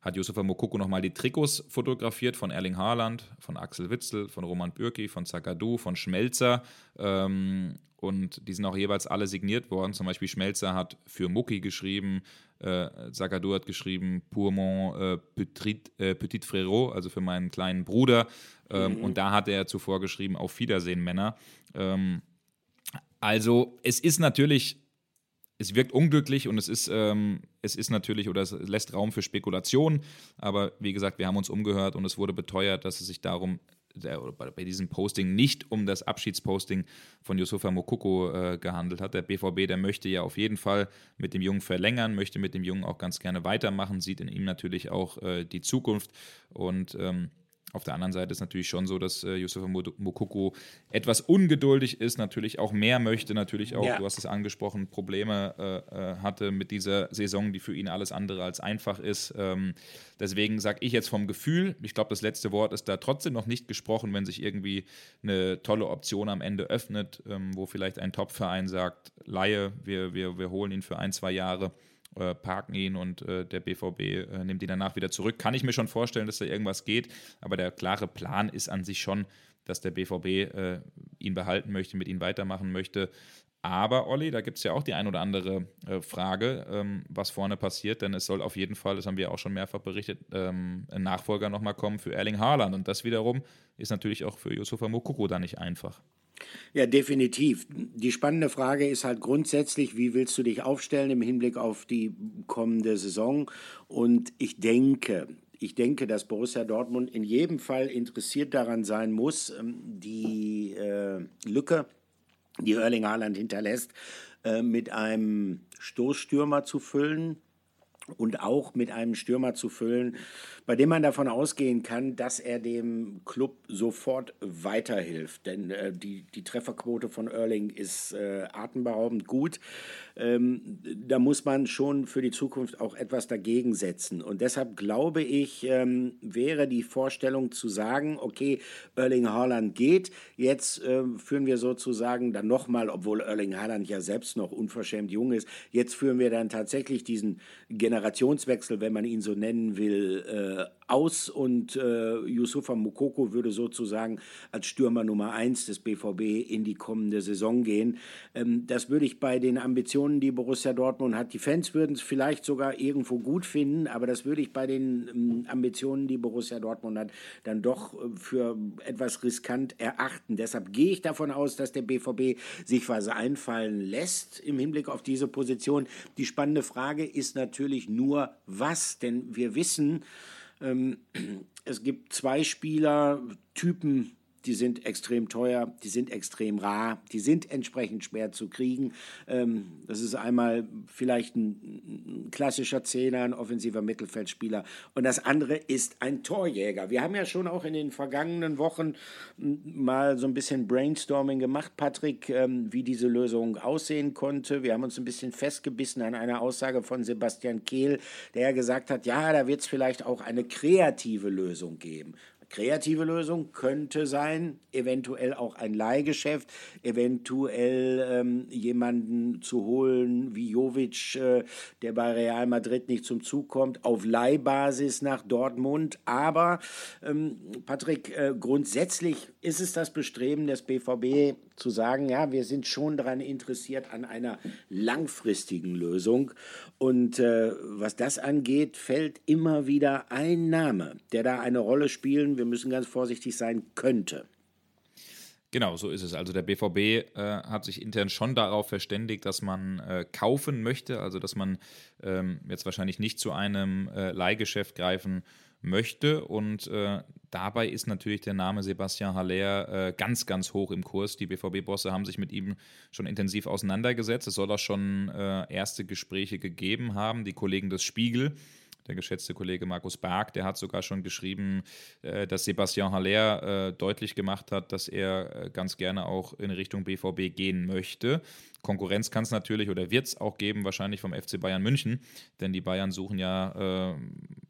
hat Josefa Mokoko nochmal die Trikots fotografiert von Erling Haaland, von Axel Witzel, von Roman Bürki, von Zagadou, von Schmelzer. Ähm, und die sind auch jeweils alle signiert worden. Zum Beispiel Schmelzer hat für Mucki geschrieben, äh, Zagadou hat geschrieben Pour mon äh, petit, äh, petit frérot, also für meinen kleinen Bruder. Ähm, mhm. Und da hat er zuvor geschrieben, auf Wiedersehen, Männer. Ähm, also es ist natürlich es wirkt unglücklich und es ist, ähm, es ist natürlich oder es lässt Raum für Spekulation. Aber wie gesagt, wir haben uns umgehört und es wurde beteuert, dass es sich darum bei diesem Posting nicht um das Abschiedsposting von Yusufa Mokoko äh, gehandelt hat. Der BVB, der möchte ja auf jeden Fall mit dem Jungen verlängern, möchte mit dem Jungen auch ganz gerne weitermachen, sieht in ihm natürlich auch äh, die Zukunft und ähm, auf der anderen Seite ist natürlich schon so, dass äh, Yusufa Mokoko etwas ungeduldig ist, natürlich auch mehr möchte, natürlich auch, ja. du hast es angesprochen, Probleme äh, äh, hatte mit dieser Saison, die für ihn alles andere als einfach ist. Ähm, deswegen sage ich jetzt vom Gefühl, ich glaube, das letzte Wort ist da trotzdem noch nicht gesprochen, wenn sich irgendwie eine tolle Option am Ende öffnet, ähm, wo vielleicht ein Top-Verein sagt, Laie, wir, wir, wir holen ihn für ein, zwei Jahre äh, parken ihn und äh, der BVB äh, nimmt ihn danach wieder zurück. Kann ich mir schon vorstellen, dass da irgendwas geht, aber der klare Plan ist an sich schon, dass der BVB äh, ihn behalten möchte, mit ihm weitermachen möchte. Aber Olli, da gibt es ja auch die ein oder andere äh, Frage, ähm, was vorne passiert, denn es soll auf jeden Fall, das haben wir auch schon mehrfach berichtet, ähm, ein Nachfolger nochmal kommen für Erling Haaland. Und das wiederum ist natürlich auch für Yusufa Mokoko da nicht einfach. Ja, definitiv. Die spannende Frage ist halt grundsätzlich, wie willst du dich aufstellen im Hinblick auf die kommende Saison? Und ich denke, ich denke, dass Borussia Dortmund in jedem Fall interessiert daran sein muss, ähm, die äh, Lücke, die Erling Haaland hinterlässt, äh, mit einem Stoßstürmer zu füllen und auch mit einem Stürmer zu füllen, bei dem man davon ausgehen kann, dass er dem Club sofort weiterhilft. Denn äh, die, die Trefferquote von Erling ist äh, atemberaubend gut. Ähm, da muss man schon für die Zukunft auch etwas dagegen setzen. Und deshalb glaube ich, ähm, wäre die Vorstellung zu sagen, okay, Erling Haaland geht, jetzt äh, führen wir sozusagen dann nochmal, obwohl Erling Haaland ja selbst noch unverschämt jung ist, jetzt führen wir dann tatsächlich diesen Generationswechsel, wenn man ihn so nennen will, äh, aus und äh, Yusufa Mukoko würde sozusagen als Stürmer Nummer eins des BVB in die kommende Saison gehen. Ähm, das würde ich bei den Ambitionen, die Borussia Dortmund hat, die Fans würden es vielleicht sogar irgendwo gut finden, aber das würde ich bei den ähm, Ambitionen, die Borussia Dortmund hat, dann doch äh, für etwas riskant erachten. Deshalb gehe ich davon aus, dass der BVB sich was einfallen lässt im Hinblick auf diese Position. Die spannende Frage ist natürlich nur, was, denn wir wissen, es gibt zwei Spielertypen, die sind extrem teuer, die sind extrem rar, die sind entsprechend schwer zu kriegen. Ähm, das ist einmal vielleicht ein, ein klassischer Zehner, ein offensiver Mittelfeldspieler und das andere ist ein Torjäger. Wir haben ja schon auch in den vergangenen Wochen mal so ein bisschen Brainstorming gemacht, Patrick, ähm, wie diese Lösung aussehen konnte. Wir haben uns ein bisschen festgebissen an einer Aussage von Sebastian Kehl, der ja gesagt hat, ja, da wird es vielleicht auch eine kreative Lösung geben kreative Lösung könnte sein, eventuell auch ein Leihgeschäft, eventuell ähm, jemanden zu holen wie Jovic, äh, der bei Real Madrid nicht zum Zug kommt, auf Leihbasis nach Dortmund. Aber ähm, Patrick, äh, grundsätzlich ist es das Bestreben des BVB zu sagen, ja, wir sind schon daran interessiert an einer langfristigen Lösung. Und äh, was das angeht, fällt immer wieder ein Name, der da eine Rolle spielen, wir müssen ganz vorsichtig sein, könnte. Genau, so ist es. Also der BVB äh, hat sich intern schon darauf verständigt, dass man äh, kaufen möchte, also dass man ähm, jetzt wahrscheinlich nicht zu einem äh, Leihgeschäft greifen möchte. Und äh, dabei ist natürlich der Name Sebastian Haller äh, ganz, ganz hoch im Kurs. Die BVB-Bosse haben sich mit ihm schon intensiv auseinandergesetzt. Es soll auch schon äh, erste Gespräche gegeben haben. Die Kollegen des Spiegel der geschätzte Kollege Markus Berg, der hat sogar schon geschrieben, äh, dass Sebastian Haller äh, deutlich gemacht hat, dass er äh, ganz gerne auch in Richtung BVB gehen möchte. Konkurrenz kann es natürlich oder wird es auch geben, wahrscheinlich vom FC Bayern München, denn die Bayern suchen ja äh,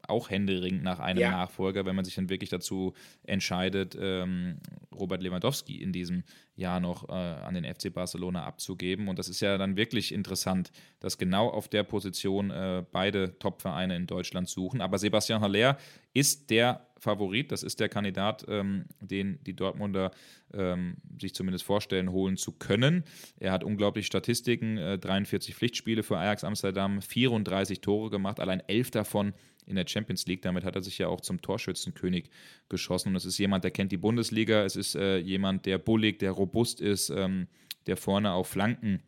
auch händeringend nach einem ja. Nachfolger, wenn man sich dann wirklich dazu entscheidet, ähm, Robert Lewandowski in diesem Jahr noch äh, an den FC Barcelona abzugeben. Und das ist ja dann wirklich interessant, dass genau auf der Position äh, beide Top-Vereine in Deutschland suchen. Aber Sebastian Haller ist der Favorit, das ist der Kandidat, ähm, den die Dortmunder ähm, sich zumindest vorstellen, holen zu können. Er hat unglaublich Statistiken, äh, 43 Pflichtspiele für Ajax Amsterdam, 34 Tore gemacht, allein elf davon in der Champions League. Damit hat er sich ja auch zum Torschützenkönig geschossen. Und es ist jemand, der kennt die Bundesliga. Es ist äh, jemand, der bullig, der robust ist, ähm, der vorne auf Flanken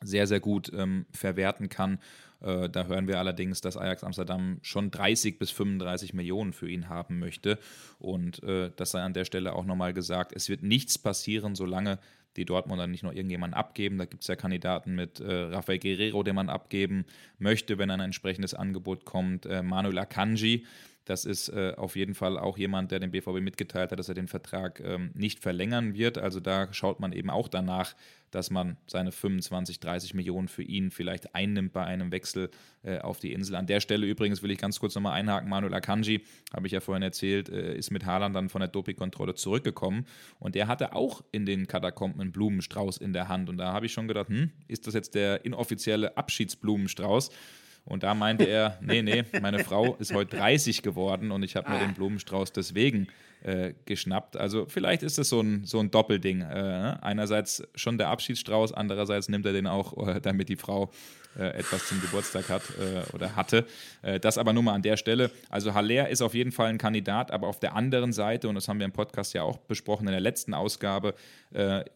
sehr, sehr gut ähm, verwerten kann. Äh, da hören wir allerdings, dass Ajax Amsterdam schon 30 bis 35 Millionen für ihn haben möchte. Und äh, das sei an der Stelle auch nochmal gesagt, es wird nichts passieren, solange die Dortmunder nicht noch irgendjemanden abgeben. Da gibt es ja Kandidaten mit äh, Rafael Guerrero, den man abgeben möchte, wenn ein entsprechendes Angebot kommt. Äh, Manuel Akanji, das ist äh, auf jeden Fall auch jemand, der dem BVB mitgeteilt hat, dass er den Vertrag ähm, nicht verlängern wird. Also da schaut man eben auch danach, dass man seine 25, 30 Millionen für ihn vielleicht einnimmt bei einem Wechsel äh, auf die Insel. An der Stelle übrigens will ich ganz kurz nochmal einhaken. Manuel Akanji, habe ich ja vorhin erzählt, äh, ist mit Haaland dann von der Dopingkontrolle zurückgekommen und der hatte auch in den Katakomben einen Blumenstrauß in der Hand und da habe ich schon gedacht, hm, ist das jetzt der inoffizielle Abschiedsblumenstrauß? Und da meinte er, nee, nee, meine Frau ist heute 30 geworden und ich habe mir den Blumenstrauß deswegen äh, geschnappt. Also vielleicht ist es so ein, so ein Doppelding. Äh, ne? einerseits schon der Abschiedsstrauß, andererseits nimmt er den auch, äh, damit die Frau etwas zum Geburtstag hat äh, oder hatte. Äh, das aber nur mal an der Stelle. Also Haller ist auf jeden Fall ein Kandidat, aber auf der anderen Seite, und das haben wir im Podcast ja auch besprochen in der letzten Ausgabe,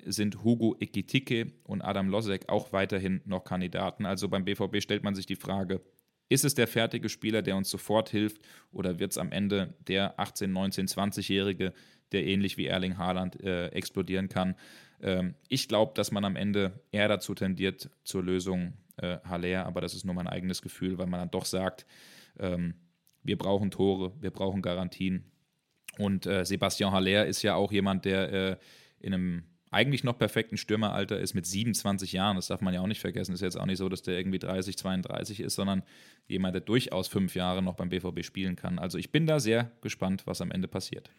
sind Hugo Ekitike und Adam Losek auch weiterhin noch Kandidaten. Also beim BVB stellt man sich die Frage, ist es der fertige Spieler, der uns sofort hilft, oder wird es am Ende der 18-, 19-, 20-Jährige, der ähnlich wie Erling Haaland äh, explodieren kann? Ähm, ich glaube, dass man am Ende eher dazu tendiert zur Lösung äh, Haller, aber das ist nur mein eigenes Gefühl, weil man dann doch sagt, ähm, wir brauchen Tore, wir brauchen Garantien. Und äh, Sebastian Haller ist ja auch jemand, der äh, in einem eigentlich noch perfekten Stürmeralter ist mit 27 Jahren. Das darf man ja auch nicht vergessen. Ist jetzt auch nicht so, dass der irgendwie 30, 32 ist, sondern jemand, der durchaus fünf Jahre noch beim BVB spielen kann. Also ich bin da sehr gespannt, was am Ende passiert.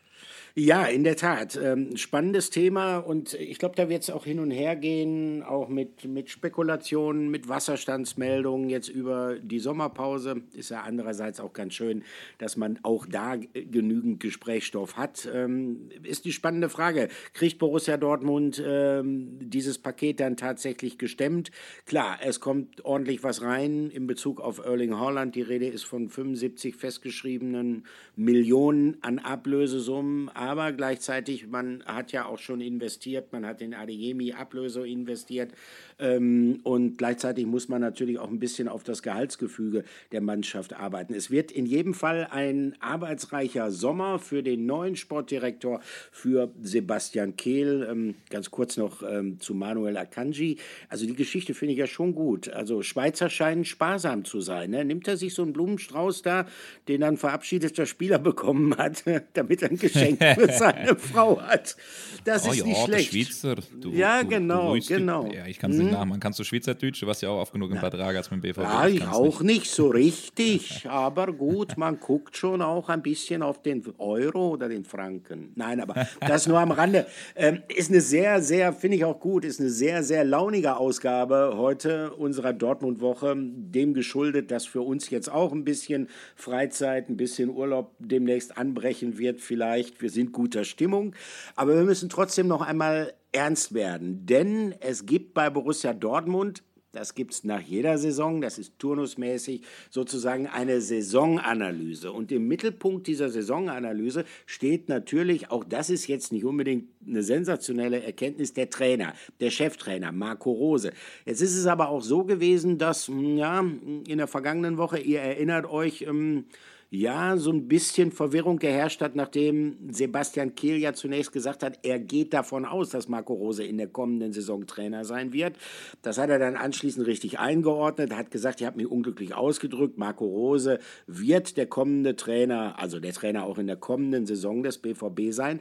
Ja, in der Tat. Ähm, spannendes Thema und ich glaube, da wird es auch hin und her gehen, auch mit, mit Spekulationen, mit Wasserstandsmeldungen jetzt über die Sommerpause. Ist ja andererseits auch ganz schön, dass man auch da genügend Gesprächsstoff hat. Ähm, ist die spannende Frage. Kriegt Borussia Dortmund ähm, dieses Paket dann tatsächlich gestemmt? Klar, es kommt ordentlich was rein in Bezug auf Erling Haaland. Die Rede ist von 75 festgeschriebenen Millionen an Ablösesummen. Aber gleichzeitig, man hat ja auch schon investiert. Man hat in Adeyemi Ablöse investiert. Ähm, und gleichzeitig muss man natürlich auch ein bisschen auf das Gehaltsgefüge der Mannschaft arbeiten. Es wird in jedem Fall ein arbeitsreicher Sommer für den neuen Sportdirektor, für Sebastian Kehl. Ähm, ganz kurz noch ähm, zu Manuel Akanji. Also die Geschichte finde ich ja schon gut. Also Schweizer scheinen sparsam zu sein. Ne? Nimmt er sich so einen Blumenstrauß da, den dann verabschiedeter Spieler bekommen hat, damit er ein Geschenk für seine Frau hat. Das oh, ist nicht ja, schlecht. Schweizer. Du, ja, du, genau, du genau. Ja, ich kann es mhm. nicht nachmachen. Kannst du Schweizerdeutsch? Du warst ja auch oft genug in Bad Ragaz mit dem BVB. Ja, ich auch nicht. nicht so richtig, aber gut, man guckt schon auch ein bisschen auf den Euro oder den Franken. Nein, aber das nur am Rande. Ähm, ist eine sehr, sehr, finde ich auch gut, ist eine sehr, sehr launige Ausgabe heute unserer Dortmund-Woche. Dem geschuldet, dass für uns jetzt auch ein bisschen Freizeit, ein bisschen Urlaub demnächst anbrechen wird vielleicht. Wir sind guter Stimmung. Aber wir müssen trotzdem noch einmal ernst werden. Denn es gibt bei Borussia Dortmund das gibt es nach jeder Saison, das ist turnusmäßig sozusagen eine Saisonanalyse. Und im Mittelpunkt dieser Saisonanalyse steht natürlich, auch das ist jetzt nicht unbedingt eine sensationelle Erkenntnis, der Trainer, der Cheftrainer, Marco Rose. Jetzt ist es aber auch so gewesen, dass hm, ja, in der vergangenen Woche, ihr erinnert euch, ähm, ja, so ein bisschen Verwirrung geherrscht hat, nachdem Sebastian Kehl ja zunächst gesagt hat, er geht davon aus, dass Marco Rose in der kommenden Saison Trainer sein wird. Das hat er dann anschließend richtig eingeordnet, hat gesagt, ich habe mich unglücklich ausgedrückt, Marco Rose wird der kommende Trainer, also der Trainer auch in der kommenden Saison des BVB sein.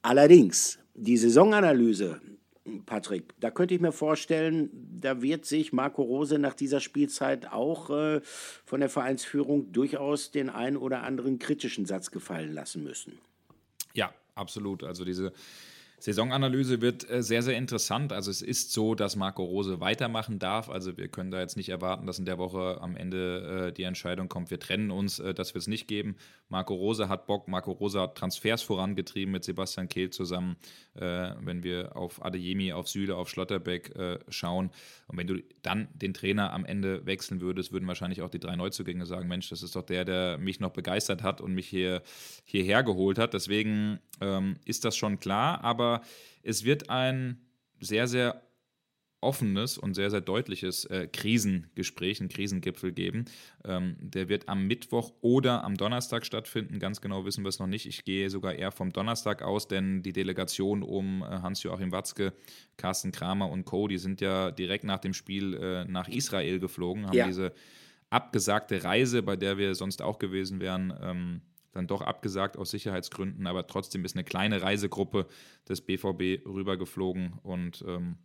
Allerdings, die Saisonanalyse Patrick, da könnte ich mir vorstellen, da wird sich Marco Rose nach dieser Spielzeit auch äh, von der Vereinsführung durchaus den einen oder anderen kritischen Satz gefallen lassen müssen. Ja, absolut. Also diese Saisonanalyse wird äh, sehr, sehr interessant. Also es ist so, dass Marco Rose weitermachen darf. Also wir können da jetzt nicht erwarten, dass in der Woche am Ende äh, die Entscheidung kommt, wir trennen uns, äh, dass wir es nicht geben. Marco Rose hat Bock, Marco Rose hat Transfers vorangetrieben mit Sebastian Kehl zusammen, wenn wir auf Adeyemi, auf Süle, auf Schlotterbeck schauen. Und wenn du dann den Trainer am Ende wechseln würdest, würden wahrscheinlich auch die drei Neuzugänge sagen, Mensch, das ist doch der, der mich noch begeistert hat und mich hier, hierher geholt hat. Deswegen ähm, ist das schon klar, aber es wird ein sehr, sehr offenes und sehr, sehr deutliches äh, Krisengespräch, ein Krisengipfel geben. Ähm, der wird am Mittwoch oder am Donnerstag stattfinden. Ganz genau wissen wir es noch nicht. Ich gehe sogar eher vom Donnerstag aus, denn die Delegation um äh, Hans-Joachim Watzke, Carsten Kramer und Co., die sind ja direkt nach dem Spiel äh, nach Israel geflogen, haben ja. diese abgesagte Reise, bei der wir sonst auch gewesen wären, ähm, dann doch abgesagt aus Sicherheitsgründen, aber trotzdem ist eine kleine Reisegruppe des BVB rübergeflogen und ähm,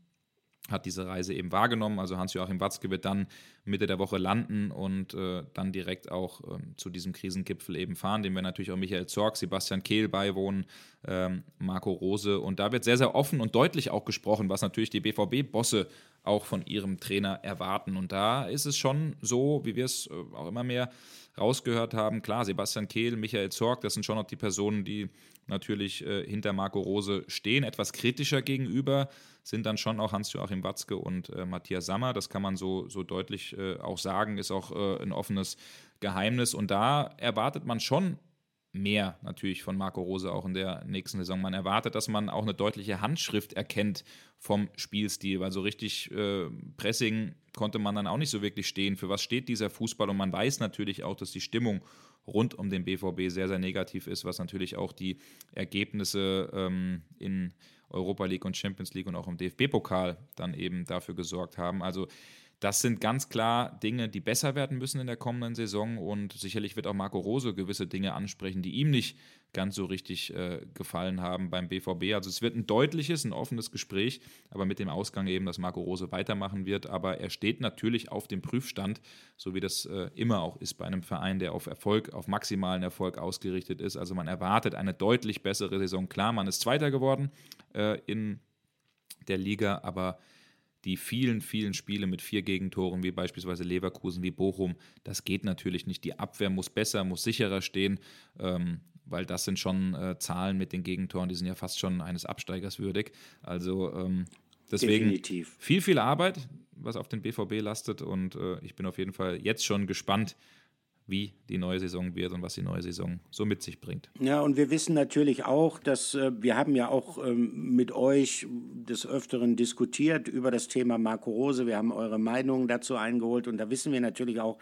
hat diese Reise eben wahrgenommen. Also Hans-Joachim Watzke wird dann Mitte der Woche landen und äh, dann direkt auch ähm, zu diesem Krisengipfel eben fahren, dem wir natürlich auch Michael Zorg, Sebastian Kehl beiwohnen, ähm, Marco Rose. Und da wird sehr, sehr offen und deutlich auch gesprochen, was natürlich die BVB-Bosse auch von ihrem Trainer erwarten. Und da ist es schon so, wie wir es äh, auch immer mehr rausgehört haben. Klar, Sebastian Kehl, Michael Zorg, das sind schon noch die Personen, die natürlich äh, hinter Marco Rose stehen. Etwas kritischer gegenüber sind dann schon auch Hans-Joachim Watzke und äh, Matthias Sammer. Das kann man so, so deutlich äh, auch sagen, ist auch äh, ein offenes Geheimnis. Und da erwartet man schon mehr natürlich von Marco Rose auch in der nächsten Saison. Man erwartet, dass man auch eine deutliche Handschrift erkennt vom Spielstil, weil so richtig äh, Pressing konnte man dann auch nicht so wirklich stehen. Für was steht dieser Fußball? Und man weiß natürlich auch, dass die Stimmung rund um den BVB sehr, sehr negativ ist, was natürlich auch die Ergebnisse ähm, in Europa League und Champions League und auch im DFB-Pokal dann eben dafür gesorgt haben. Also das sind ganz klar Dinge, die besser werden müssen in der kommenden Saison und sicherlich wird auch Marco Rose gewisse Dinge ansprechen, die ihm nicht ganz so richtig äh, gefallen haben beim BVB. Also es wird ein deutliches, ein offenes Gespräch, aber mit dem Ausgang eben, dass Marco Rose weitermachen wird. Aber er steht natürlich auf dem Prüfstand, so wie das äh, immer auch ist bei einem Verein, der auf Erfolg, auf maximalen Erfolg ausgerichtet ist. Also man erwartet eine deutlich bessere Saison. Klar, man ist Zweiter geworden äh, in der Liga, aber die vielen, vielen Spiele mit vier Gegentoren, wie beispielsweise Leverkusen, wie Bochum, das geht natürlich nicht. Die Abwehr muss besser, muss sicherer stehen, ähm, weil das sind schon äh, Zahlen mit den Gegentoren, die sind ja fast schon eines Absteigers würdig. Also ähm, deswegen Definitiv. viel, viel Arbeit. was auf den BVB lastet. Und äh, ich bin auf jeden Fall jetzt schon gespannt, wie die neue Saison wird und was die neue Saison so mit sich bringt. Ja, und wir wissen natürlich auch, dass äh, wir haben ja auch ähm, mit euch des Öfteren diskutiert über das Thema Marco Rose. Wir haben eure Meinungen dazu eingeholt und da wissen wir natürlich auch,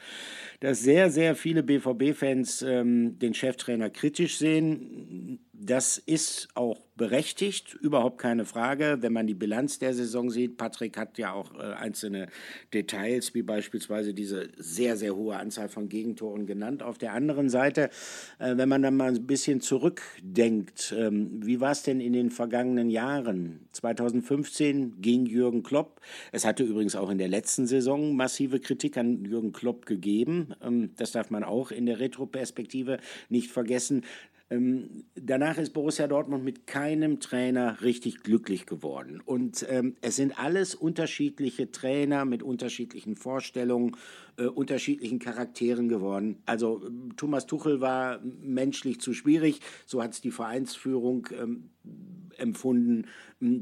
dass sehr, sehr viele BVB-Fans ähm, den Cheftrainer kritisch sehen. Das ist auch berechtigt, überhaupt keine Frage. Wenn man die Bilanz der Saison sieht, Patrick hat ja auch äh, einzelne Details, wie beispielsweise diese sehr, sehr hohe Anzahl von Gegentoren genannt. Auf der anderen Seite, äh, wenn man dann mal ein bisschen zurückdenkt, ähm, wie war es denn in den vergangenen Jahren? 2015 ging Jürgen Klopp. Es hatte übrigens auch in der letzten Saison massive Kritik an Jürgen Klopp gegeben. Ähm, das darf man auch in der Retroperspektive nicht vergessen. Ähm, danach ist Borussia Dortmund mit keinem Trainer richtig glücklich geworden. Und ähm, es sind alles unterschiedliche Trainer mit unterschiedlichen Vorstellungen, äh, unterschiedlichen Charakteren geworden. Also ähm, Thomas Tuchel war menschlich zu schwierig, so hat es die Vereinsführung ähm, empfunden.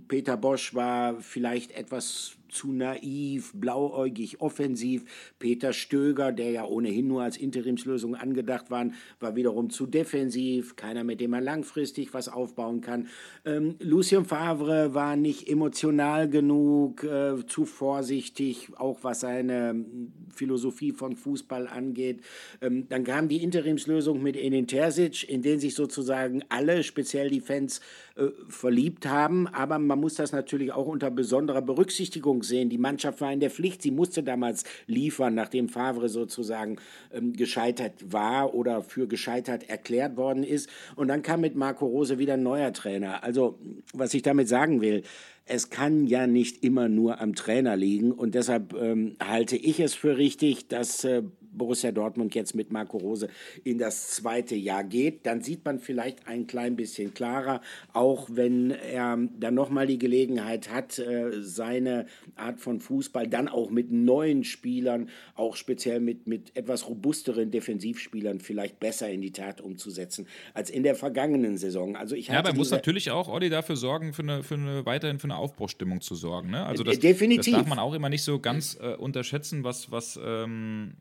Peter Bosch war vielleicht etwas zu naiv, blauäugig, offensiv. Peter Stöger, der ja ohnehin nur als Interimslösung angedacht war, war wiederum zu defensiv, keiner, mit dem man langfristig was aufbauen kann. Ähm, Lucien Favre war nicht emotional genug, äh, zu vorsichtig, auch was seine Philosophie von Fußball angeht. Ähm, dann kam die Interimslösung mit Enin Terzic, in den sich sozusagen alle, speziell die Fans, äh, verliebt haben. Aber man muss das natürlich auch unter besonderer Berücksichtigung sehen. Die Mannschaft war in der Pflicht. Sie musste damals liefern, nachdem Favre sozusagen ähm, gescheitert war oder für gescheitert erklärt worden ist. Und dann kam mit Marco Rose wieder ein neuer Trainer. Also, was ich damit sagen will, es kann ja nicht immer nur am Trainer liegen. Und deshalb ähm, halte ich es für richtig, dass äh, Borussia Dortmund jetzt mit Marco Rose in das zweite Jahr geht. Dann sieht man vielleicht ein klein bisschen klarer, auch wenn er dann nochmal die Gelegenheit hat, äh, seine Art von Fußball dann auch mit neuen Spielern, auch speziell mit, mit etwas robusteren Defensivspielern vielleicht besser in die Tat umzusetzen als in der vergangenen Saison. Also ich ja, aber muss natürlich auch Olli dafür sorgen, für eine, für eine weiterhin für eine Aufbruchstimmung zu sorgen. Ne? Also das, Definitiv. das darf man auch immer nicht so ganz äh, unterschätzen, was, was ähm,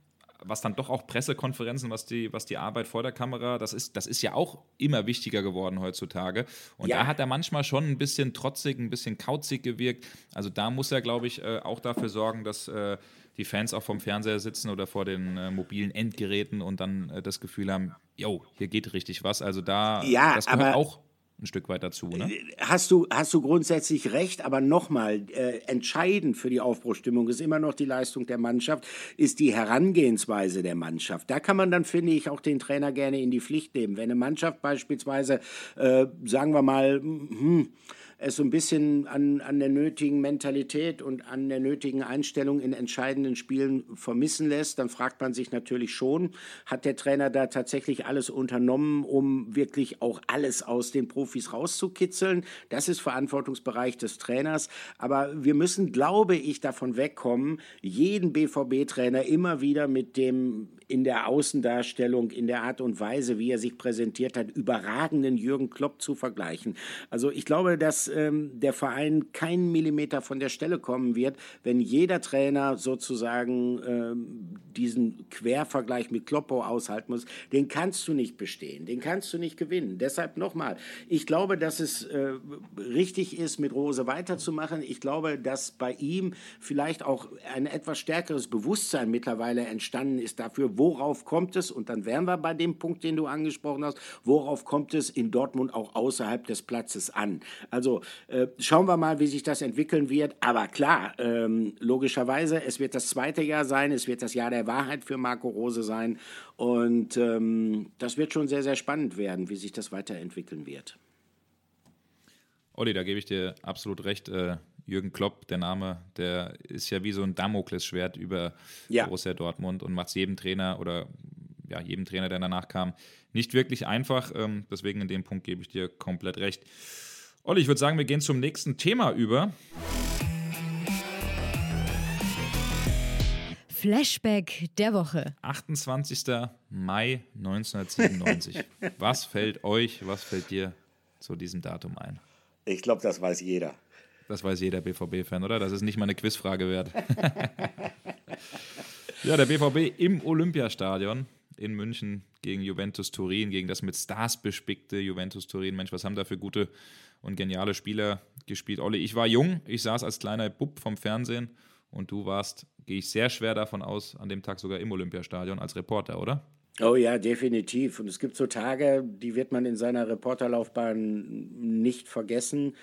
was dann doch auch Pressekonferenzen, was die, was die Arbeit vor der Kamera, das ist, das ist ja auch immer wichtiger geworden heutzutage. Und ja. da hat er manchmal schon ein bisschen trotzig, ein bisschen kauzig gewirkt. Also da muss er, glaube ich, äh, auch dafür sorgen, dass äh, die Fans auch vom Fernseher sitzen oder vor den äh, mobilen Endgeräten und dann äh, das Gefühl haben, yo, hier geht richtig was. Also da, ja, das gehört auch ein Stück weit dazu. Ne? Hast, du, hast du grundsätzlich recht, aber nochmal, äh, entscheidend für die Aufbruchstimmung ist immer noch die Leistung der Mannschaft, ist die Herangehensweise der Mannschaft. Da kann man dann, finde ich, auch den Trainer gerne in die Pflicht nehmen. Wenn eine Mannschaft beispielsweise, äh, sagen wir mal, hm, es so ein bisschen an, an der nötigen Mentalität und an der nötigen Einstellung in entscheidenden Spielen vermissen lässt, dann fragt man sich natürlich schon, hat der Trainer da tatsächlich alles unternommen, um wirklich auch alles aus den Profis rauszukitzeln? Das ist Verantwortungsbereich des Trainers. Aber wir müssen, glaube ich, davon wegkommen, jeden BVB-Trainer immer wieder mit dem in der Außendarstellung, in der Art und Weise, wie er sich präsentiert hat, überragenden Jürgen Klopp zu vergleichen. Also ich glaube, dass ähm, der Verein keinen Millimeter von der Stelle kommen wird, wenn jeder Trainer sozusagen ähm, diesen Quervergleich mit Kloppo aushalten muss. Den kannst du nicht bestehen, den kannst du nicht gewinnen. Deshalb nochmal, ich glaube, dass es äh, richtig ist, mit Rose weiterzumachen. Ich glaube, dass bei ihm vielleicht auch ein etwas stärkeres Bewusstsein mittlerweile entstanden ist dafür, worauf kommt es, und dann wären wir bei dem Punkt, den du angesprochen hast, worauf kommt es in Dortmund auch außerhalb des Platzes an? Also äh, schauen wir mal, wie sich das entwickeln wird. Aber klar, ähm, logischerweise, es wird das zweite Jahr sein, es wird das Jahr der Wahrheit für Marco Rose sein. Und ähm, das wird schon sehr, sehr spannend werden, wie sich das weiterentwickeln wird. Olli, da gebe ich dir absolut recht. Äh, Jürgen Klopp, der Name, der ist ja wie so ein Damoklesschwert über ja. Borussia Dortmund und macht es jedem Trainer oder ja, jedem Trainer, der danach kam, nicht wirklich einfach. Ähm, deswegen in dem Punkt gebe ich dir komplett recht. Olli, ich würde sagen, wir gehen zum nächsten Thema über. Flashback der Woche. 28. Mai 1997. was fällt euch, was fällt dir zu diesem Datum ein? Ich glaube, das weiß jeder. Das weiß jeder BVB-Fan, oder? Das ist nicht mal eine Quizfrage wert. ja, der BVB im Olympiastadion in München gegen Juventus Turin, gegen das mit Stars bespickte Juventus Turin. Mensch, was haben da für gute und geniale Spieler gespielt? Olli, ich war jung, ich saß als kleiner Bub vom Fernsehen und du warst, gehe ich sehr schwer davon aus, an dem Tag sogar im Olympiastadion als Reporter, oder? Oh ja, definitiv. Und es gibt so Tage, die wird man in seiner Reporterlaufbahn nicht vergessen.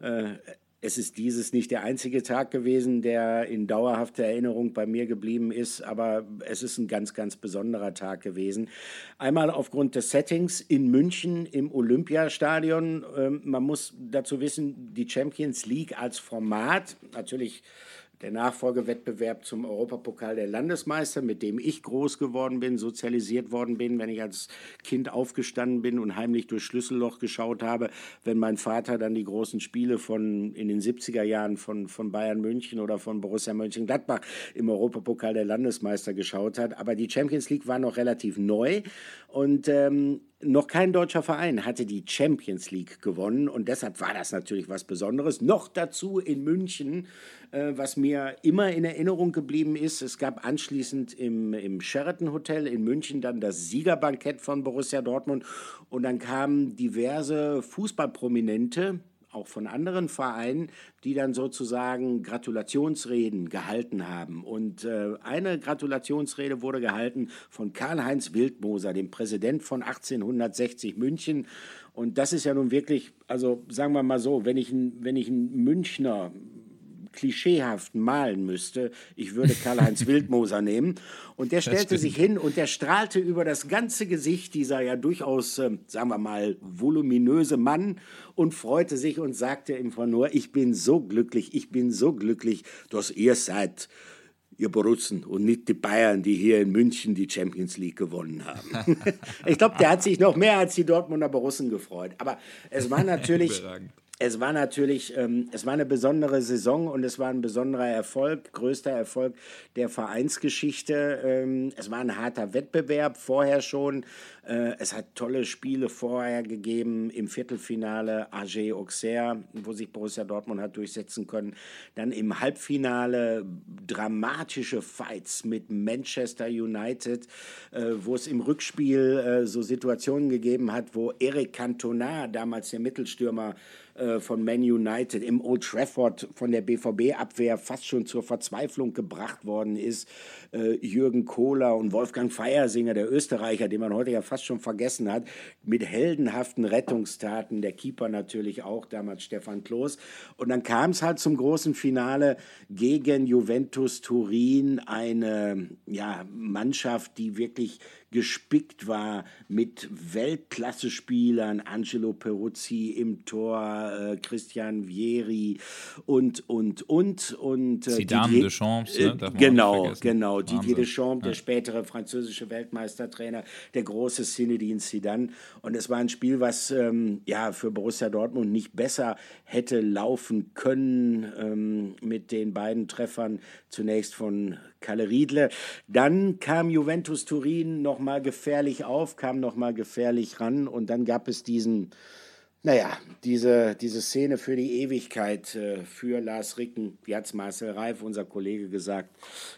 Äh, es ist dieses nicht der einzige Tag gewesen, der in dauerhafter Erinnerung bei mir geblieben ist, aber es ist ein ganz, ganz besonderer Tag gewesen. Einmal aufgrund des Settings in München im Olympiastadion. Ähm, man muss dazu wissen, die Champions League als Format, natürlich der Nachfolgewettbewerb zum Europapokal der Landesmeister, mit dem ich groß geworden bin, sozialisiert worden bin, wenn ich als Kind aufgestanden bin und heimlich durch Schlüsselloch geschaut habe, wenn mein Vater dann die großen Spiele von in den 70er Jahren von, von Bayern München oder von Borussia Mönchengladbach im Europapokal der Landesmeister geschaut hat. Aber die Champions League war noch relativ neu und ähm, noch kein deutscher Verein hatte die Champions League gewonnen und deshalb war das natürlich was Besonderes. Noch dazu in München, äh, was mir immer in Erinnerung geblieben ist. Es gab anschließend im, im Sheraton Hotel in München dann das Siegerbankett von Borussia Dortmund und dann kamen diverse Fußballprominente auch von anderen Vereinen, die dann sozusagen Gratulationsreden gehalten haben. Und äh, eine Gratulationsrede wurde gehalten von Karl-Heinz Wildmoser, dem Präsident von 1860 München. Und das ist ja nun wirklich, also sagen wir mal so, wenn ich, wenn ich einen Münchner klischeehaft malen müsste, ich würde Karl-Heinz Wildmoser nehmen. Und der stellte sich hin und der strahlte über das ganze Gesicht dieser ja durchaus, äh, sagen wir mal, voluminöse Mann und freute sich und sagte einfach nur, ich bin so glücklich, ich bin so glücklich, dass ihr seid ihr Borussen und nicht die Bayern, die hier in München die Champions League gewonnen haben. ich glaube, der hat sich noch mehr als die Dortmunder Borussen gefreut. Aber es war natürlich es war natürlich, ähm, es war eine besondere Saison und es war ein besonderer Erfolg, größter Erfolg der Vereinsgeschichte. Ähm, es war ein harter Wettbewerb vorher schon. Äh, es hat tolle Spiele vorher gegeben im Viertelfinale AG Auxerre, wo sich Borussia Dortmund hat durchsetzen können. Dann im Halbfinale dramatische Fights mit Manchester United, äh, wo es im Rückspiel äh, so Situationen gegeben hat, wo Eric Cantona, damals der Mittelstürmer, äh, von Man United im Old Trafford von der BVB-Abwehr fast schon zur Verzweiflung gebracht worden ist. Äh, Jürgen Kohler und Wolfgang Feiersinger, der Österreicher, den man heute ja fast schon vergessen hat, mit heldenhaften Rettungstaten, der Keeper natürlich auch, damals Stefan Kloß. Und dann kam es halt zum großen Finale gegen Juventus Turin, eine ja, Mannschaft, die wirklich gespickt war mit Weltklasse-Spielern, Angelo Peruzzi im Tor, äh, Christian Vieri und, und, und. und äh, Zidane Didier, Deschamps, ne? Äh, genau, genau. Wahnsinn. Didier Deschamps, ja. der spätere französische Weltmeistertrainer, der große Zinedine Zidane. Und es war ein Spiel, was ähm, ja, für Borussia Dortmund nicht besser hätte laufen können ähm, mit den beiden Treffern zunächst von Kalle Riedle. Dann kam Juventus Turin nochmal gefährlich auf, kam nochmal gefährlich ran und dann gab es diesen, naja, diese, diese Szene für die Ewigkeit äh, für Lars Ricken, wie hat es Marcel Reif, unser Kollege, gesagt,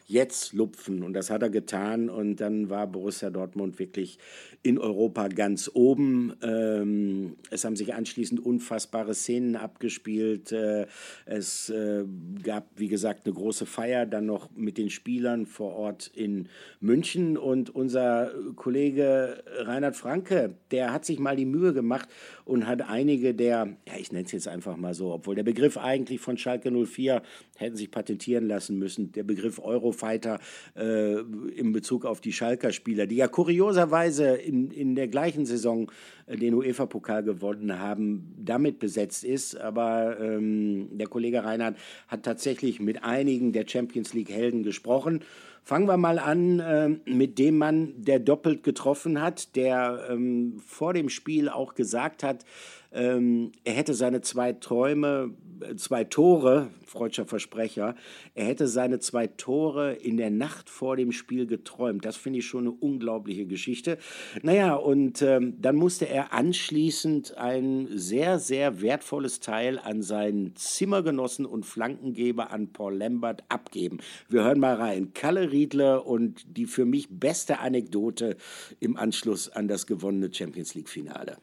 jetzt lupfen und das hat er getan und dann war Borussia Dortmund wirklich in Europa ganz oben. Ähm, es haben sich anschließend unfassbare Szenen abgespielt. Äh, es äh, gab, wie gesagt, eine große Feier dann noch mit den Spielern vor Ort in München. Und unser Kollege Reinhard Franke, der hat sich mal die Mühe gemacht und hat einige der, ja, ich nenne es jetzt einfach mal so, obwohl der Begriff eigentlich von Schalke 04 hätten sich patentieren lassen müssen, der Begriff Eurofighter äh, in Bezug auf die Schalker Spieler, die ja kurioserweise in, in der gleichen Saison äh, den UEFA-Pokal gewonnen haben, damit besetzt ist. Aber ähm, der Kollege Reinhardt hat tatsächlich mit einigen der Champions League-Helden gesprochen. Fangen wir mal an äh, mit dem Mann, der doppelt getroffen hat, der ähm, vor dem Spiel auch gesagt hat, ähm, er hätte seine zwei Träume, zwei Tore, freudscher Versprecher, er hätte seine zwei Tore in der Nacht vor dem Spiel geträumt. Das finde ich schon eine unglaubliche Geschichte. Naja, und ähm, dann musste er anschließend ein sehr, sehr wertvolles Teil an seinen Zimmergenossen und Flankengeber an Paul Lambert abgeben. Wir hören mal rein. Kalle Riedler und die für mich beste Anekdote im Anschluss an das gewonnene Champions League-Finale.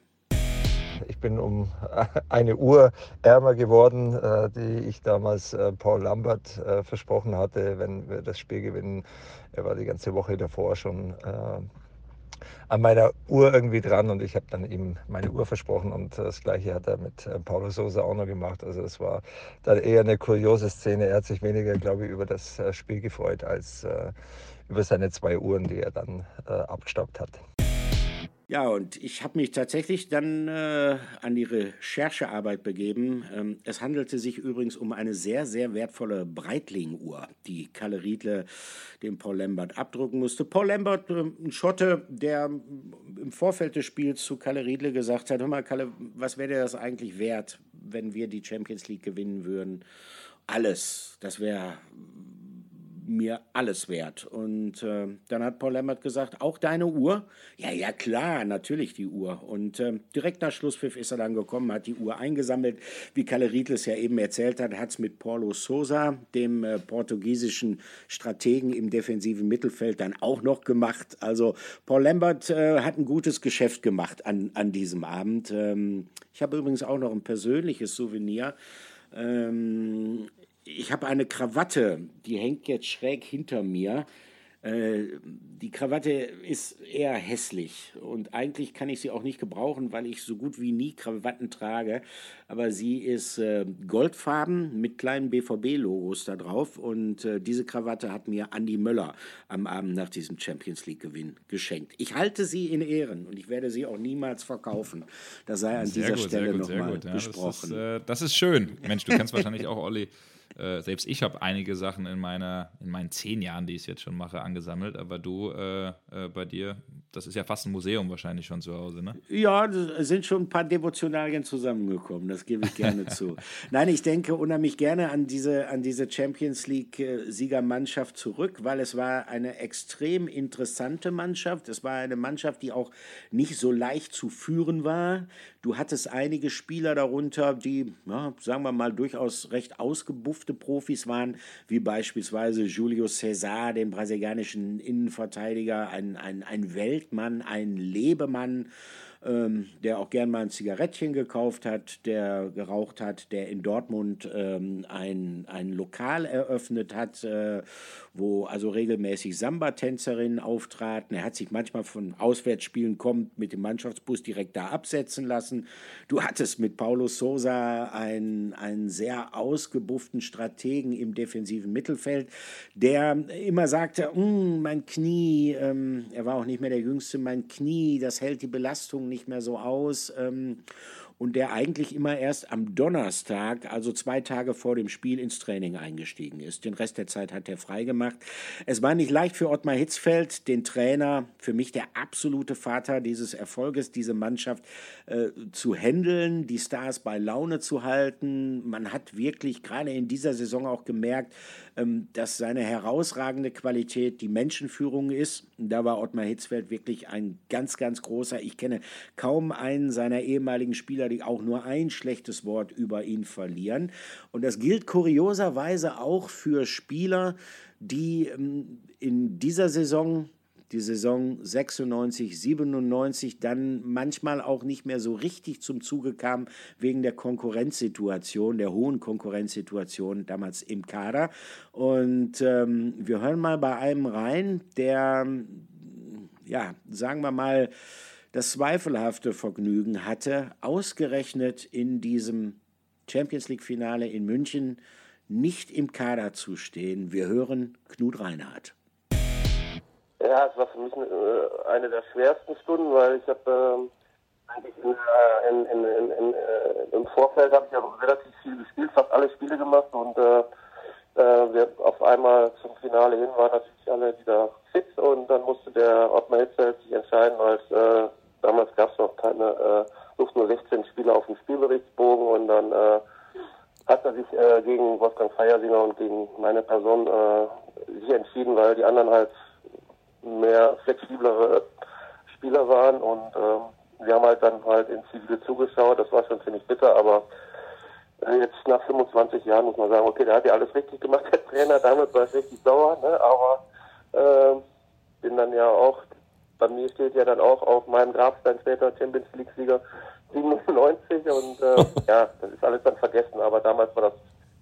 Ich bin um eine Uhr ärmer geworden, äh, die ich damals äh, Paul Lambert äh, versprochen hatte, wenn wir das Spiel gewinnen. Er war die ganze Woche davor schon an meiner Uhr irgendwie dran und ich habe dann ihm meine Uhr versprochen und das gleiche hat er mit Paulo Sosa auch noch gemacht. Also es war dann eher eine kuriose Szene. Er hat sich weniger, glaube ich, über das Spiel gefreut als über seine zwei Uhren, die er dann abgestaubt hat. Ja, und ich habe mich tatsächlich dann äh, an die Recherchearbeit begeben. Ähm, es handelte sich übrigens um eine sehr, sehr wertvolle Breitling-Uhr, die Kalle Riedle dem Paul Lambert abdrucken musste. Paul Lambert, äh, ein Schotte, der im Vorfeld des Spiels zu Kalle Riedle gesagt hat, hör mal Kalle, was wäre dir das eigentlich wert, wenn wir die Champions League gewinnen würden? Alles. Das wäre mir alles wert. Und äh, dann hat Paul Lambert gesagt, auch deine Uhr? Ja, ja, klar, natürlich die Uhr. Und äh, direkt nach Schlusspfiff ist er dann gekommen, hat die Uhr eingesammelt. Wie Kalle Riedles ja eben erzählt hat, hat es mit Paulo Sousa, dem äh, portugiesischen Strategen im defensiven Mittelfeld, dann auch noch gemacht. Also Paul Lambert äh, hat ein gutes Geschäft gemacht an, an diesem Abend. Ähm, ich habe übrigens auch noch ein persönliches Souvenir. Ähm, ich habe eine Krawatte, die hängt jetzt schräg hinter mir. Äh, die Krawatte ist eher hässlich und eigentlich kann ich sie auch nicht gebrauchen, weil ich so gut wie nie Krawatten trage. Aber sie ist äh, goldfarben mit kleinen BVB-Logos da drauf und äh, diese Krawatte hat mir Andi Möller am Abend nach diesem Champions League-Gewinn geschenkt. Ich halte sie in Ehren und ich werde sie auch niemals verkaufen. Das sei an sehr dieser gut, Stelle nochmal ja, besprochen. Das ist, das ist schön. Mensch, du kennst wahrscheinlich auch Olli. Äh, selbst ich habe einige Sachen in meiner, in meinen zehn Jahren, die ich jetzt schon mache, angesammelt. Aber du, äh, äh, bei dir, das ist ja fast ein Museum wahrscheinlich schon zu Hause, ne? Ja, sind schon ein paar Devotionalien zusammengekommen, das gebe ich gerne zu. Nein, ich denke unheimlich gerne an diese, an diese Champions League-Siegermannschaft äh, zurück, weil es war eine extrem interessante Mannschaft. Es war eine Mannschaft, die auch nicht so leicht zu führen war. Du hattest einige Spieler darunter, die, ja, sagen wir mal, durchaus recht ausgebuffte Profis waren, wie beispielsweise Julio César, den brasilianischen Innenverteidiger, ein, ein, ein Weltmann, ein Lebemann ähm, der auch gern mal ein Zigarettchen gekauft hat, der geraucht hat, der in Dortmund ähm, ein, ein Lokal eröffnet hat, äh, wo also regelmäßig Samba-Tänzerinnen auftraten. Er hat sich manchmal von Auswärtsspielen kommt mit dem Mannschaftsbus direkt da absetzen lassen. Du hattest mit Paulo Sosa einen, einen sehr ausgebufften Strategen im defensiven Mittelfeld, der immer sagte, hm, mein Knie, ähm, er war auch nicht mehr der Jüngste, mein Knie, das hält die Belastung nicht mehr so aus. Ähm, und der eigentlich immer erst am Donnerstag, also zwei Tage vor dem Spiel, ins Training eingestiegen ist. Den Rest der Zeit hat er freigemacht. Es war nicht leicht für Ottmar Hitzfeld, den Trainer, für mich der absolute Vater dieses Erfolges, diese Mannschaft äh, zu handeln, die Stars bei Laune zu halten. Man hat wirklich gerade in dieser Saison auch gemerkt, dass seine herausragende Qualität die Menschenführung ist. Da war Ottmar Hitzfeld wirklich ein ganz, ganz großer. Ich kenne kaum einen seiner ehemaligen Spieler, die auch nur ein schlechtes Wort über ihn verlieren. Und das gilt kurioserweise auch für Spieler, die ähm, in dieser Saison die Saison 96, 97 dann manchmal auch nicht mehr so richtig zum Zuge kam wegen der Konkurrenzsituation, der hohen Konkurrenzsituation damals im Kader. Und ähm, wir hören mal bei einem rein, der, ja, sagen wir mal, das zweifelhafte Vergnügen hatte, ausgerechnet in diesem Champions League-Finale in München nicht im Kader zu stehen. Wir hören Knut Reinhardt. Ja, es war für mich äh, eine der schwersten Stunden, weil ich habe ähm, eigentlich in, äh, in, in, in, äh, im Vorfeld habe ich ja relativ viel gespielt, fast alle Spiele gemacht und äh, wir auf einmal zum Finale hin waren natürlich alle wieder fit und dann musste der Ottmar Hitzfeld sich entscheiden, weil äh, damals gab es noch keine äh, nur 16 Spieler auf dem Spielberichtsbogen und dann äh, hat er sich äh, gegen Wolfgang Feiersinger und gegen meine Person äh, sich entschieden, weil die anderen halt mehr flexiblere Spieler waren und äh, wir haben halt dann halt in Zivil zugeschaut. Das war schon ziemlich bitter, aber äh, jetzt nach 25 Jahren muss man sagen, okay, der hat ja alles richtig gemacht, der Trainer. Damals war ich richtig sauer, ne? aber äh, bin dann ja auch, bei mir steht ja dann auch auf meinem Grabstein später Champions League-Sieger 97 und äh, ja, das ist alles dann vergessen, aber damals war das,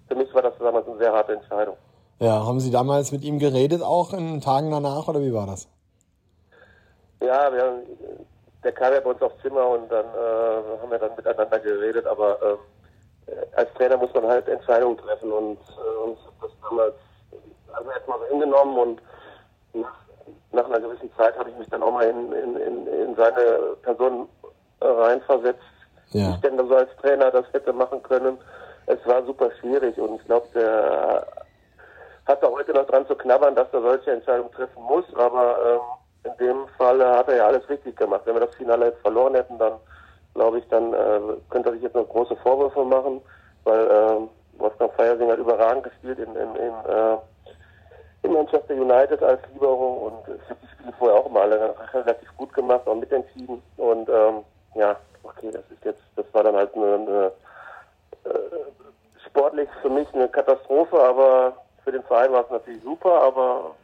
für mich war das damals eine sehr harte Entscheidung. Ja, haben Sie damals mit ihm geredet, auch in Tagen danach, oder wie war das? Ja, wir haben, der kam ja bei uns aufs Zimmer und dann äh, haben wir dann miteinander geredet, aber äh, als Trainer muss man halt Entscheidungen treffen und äh, uns das damals haben wir erstmal so hingenommen und nach, nach einer gewissen Zeit habe ich mich dann auch mal in, in, in, in seine Person reinversetzt, ja. ich denn so als Trainer das hätte machen können. Es war super schwierig und ich glaube, der hat da heute noch dran zu knabbern, dass er solche Entscheidungen treffen muss, aber ähm, in dem Fall hat er ja alles richtig gemacht. Wenn wir das Finale jetzt verloren hätten, dann glaube ich, dann äh, könnte er sich jetzt noch große Vorwürfe machen, weil äh, Wolfgang Feiersing hat überragend gespielt in, in, in, äh, in Manchester United als Libero und ich habe die Spiele vorher auch immer alle relativ gut gemacht, auch mitentschieden und ähm, ja, okay, das ist jetzt, das war dann halt eine, eine äh, sportlich für mich eine Katastrophe, aber für den Verein war es natürlich super, aber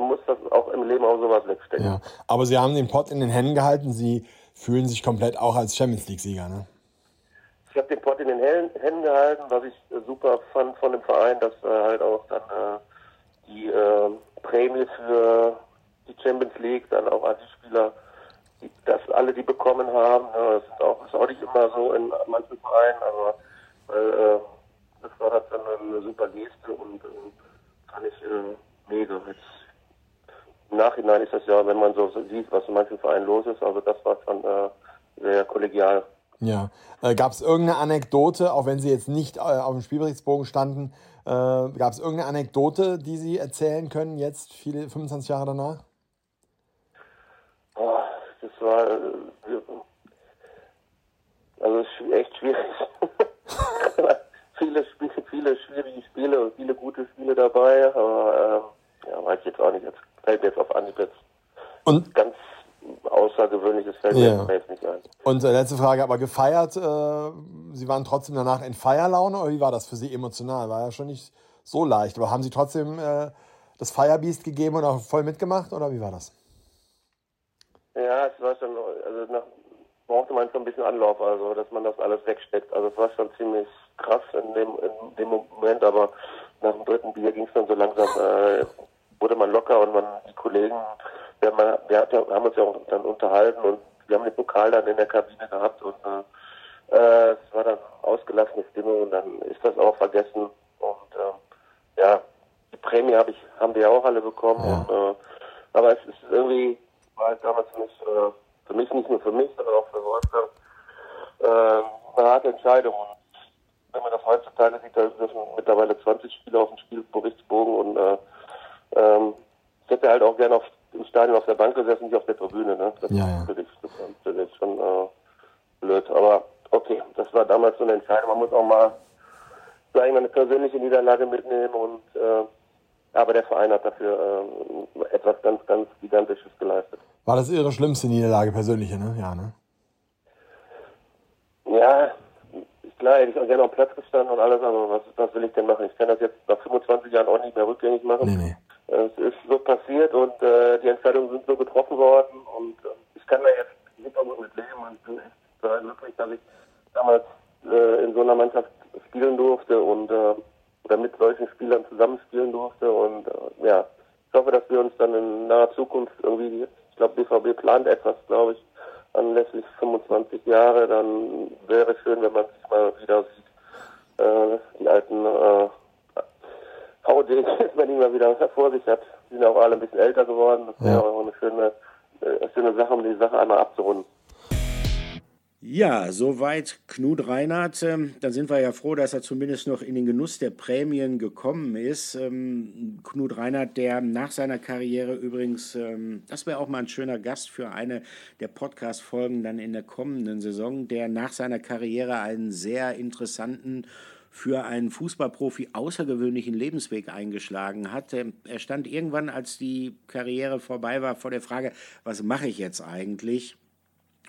man muss das auch im Leben auch sowas wegstecken. Ja, aber Sie haben den Pott in den Händen gehalten, Sie fühlen sich komplett auch als Champions League-Sieger, ne? Ich habe den Pott in den Händen gehalten, was ich super fand von dem Verein, dass äh, halt auch dann äh, die äh, Prämie für die Champions League dann auch an die Spieler dass alle die bekommen haben. Ne? Das ist auch, ist auch nicht immer so in manchen Vereinen, aber weil, äh, das war halt dann eine super Geste und äh, fand ich äh, mega. Jetzt, Im Nachhinein ist das ja, wenn man so sieht, was in manchen Vereinen los ist, also das war schon äh, sehr kollegial. Ja. Äh, gab es irgendeine Anekdote, auch wenn Sie jetzt nicht äh, auf dem Spielberichtsbogen standen, äh, gab es irgendeine Anekdote, die Sie erzählen können, jetzt viele 25 Jahre danach? Das war äh, also echt schwierig. viele Spiele, viele schwierige Spiele und viele gute Spiele dabei, aber äh, ja, weiß ich jetzt auch nicht. Jetzt fällt mir jetzt auf Anhieb jetzt und ganz außergewöhnliches fällt ja. mir jetzt nicht ein. Und äh, letzte Frage, aber gefeiert, äh, Sie waren trotzdem danach in Feierlaune oder wie war das für Sie emotional? War ja schon nicht so leicht, aber haben Sie trotzdem äh, das Firebeast gegeben und auch voll mitgemacht oder wie war das? Ja, es war schon, also nach, brauchte man schon ein bisschen Anlauf, also dass man das alles wegsteckt. Also es war schon ziemlich krass in dem, in dem Moment, aber nach dem dritten Bier ging es dann so langsam, äh, wurde man locker und man, die Kollegen, wir haben, wir haben uns ja auch dann unterhalten und wir haben den Pokal dann in der Kabine gehabt und äh, äh, es war dann ausgelassene Stimmung und dann ist das auch vergessen und äh, ja, die Prämie habe ich, haben wir ja auch alle bekommen ja. und, äh, aber es ist irgendwie war halt damals für mich, äh, für mich nicht nur für mich, sondern auch für Wolfgang äh, eine harte Entscheidung. Und wenn man das heutzutage sieht, da sind mittlerweile 20 Spieler auf dem Spielberichtsbogen und äh, ähm, ich hätte halt auch gerne auf, im Stadion auf der Bank gesessen, nicht auf der Tribüne. Ne? Das ja, ist das ist schon äh, blöd. Aber okay, das war damals so eine Entscheidung. Man muss auch mal sagen, eine persönliche Niederlage mitnehmen und äh, aber der Verein hat dafür äh, etwas ganz, ganz Gigantisches geleistet. War das Ihre schlimmste Niederlage persönliche, ne? Ja, ne? Ja, klar, hätte ich auch gerne auf Platz gestanden und alles, aber was, was will ich denn machen? Ich kann das jetzt nach 25 Jahren auch nicht mehr rückgängig machen. Nee, nee. Es ist so passiert und äh, die Entscheidungen sind so getroffen worden und äh, ich kann da jetzt super gut mit leben und bin echt sehr glücklich, dass ich damals äh, in so einer Mannschaft spielen durfte und äh, oder mit solchen Spielern zusammenspielen durfte. Und äh, ja, ich hoffe, dass wir uns dann in naher Zukunft irgendwie, ich glaube, BVB plant etwas, glaube ich, anlässlich 25 Jahre, dann wäre schön, wenn man sich mal wieder sieht, äh, die alten äh, VDs, wenn die mal wieder vor sich hat. Die sind auch alle ein bisschen älter geworden. Das wäre ja. auch eine schöne, äh, schöne Sache, um die Sache einmal abzurunden. Ja, soweit Knut Reinhardt. Ähm, dann sind wir ja froh, dass er zumindest noch in den Genuss der Prämien gekommen ist. Ähm, Knut Reinhardt, der nach seiner Karriere übrigens, ähm, das wäre auch mal ein schöner Gast für eine der Podcast-Folgen dann in der kommenden Saison, der nach seiner Karriere einen sehr interessanten für einen Fußballprofi außergewöhnlichen Lebensweg eingeschlagen hat. Er stand irgendwann, als die Karriere vorbei war, vor der Frage, was mache ich jetzt eigentlich?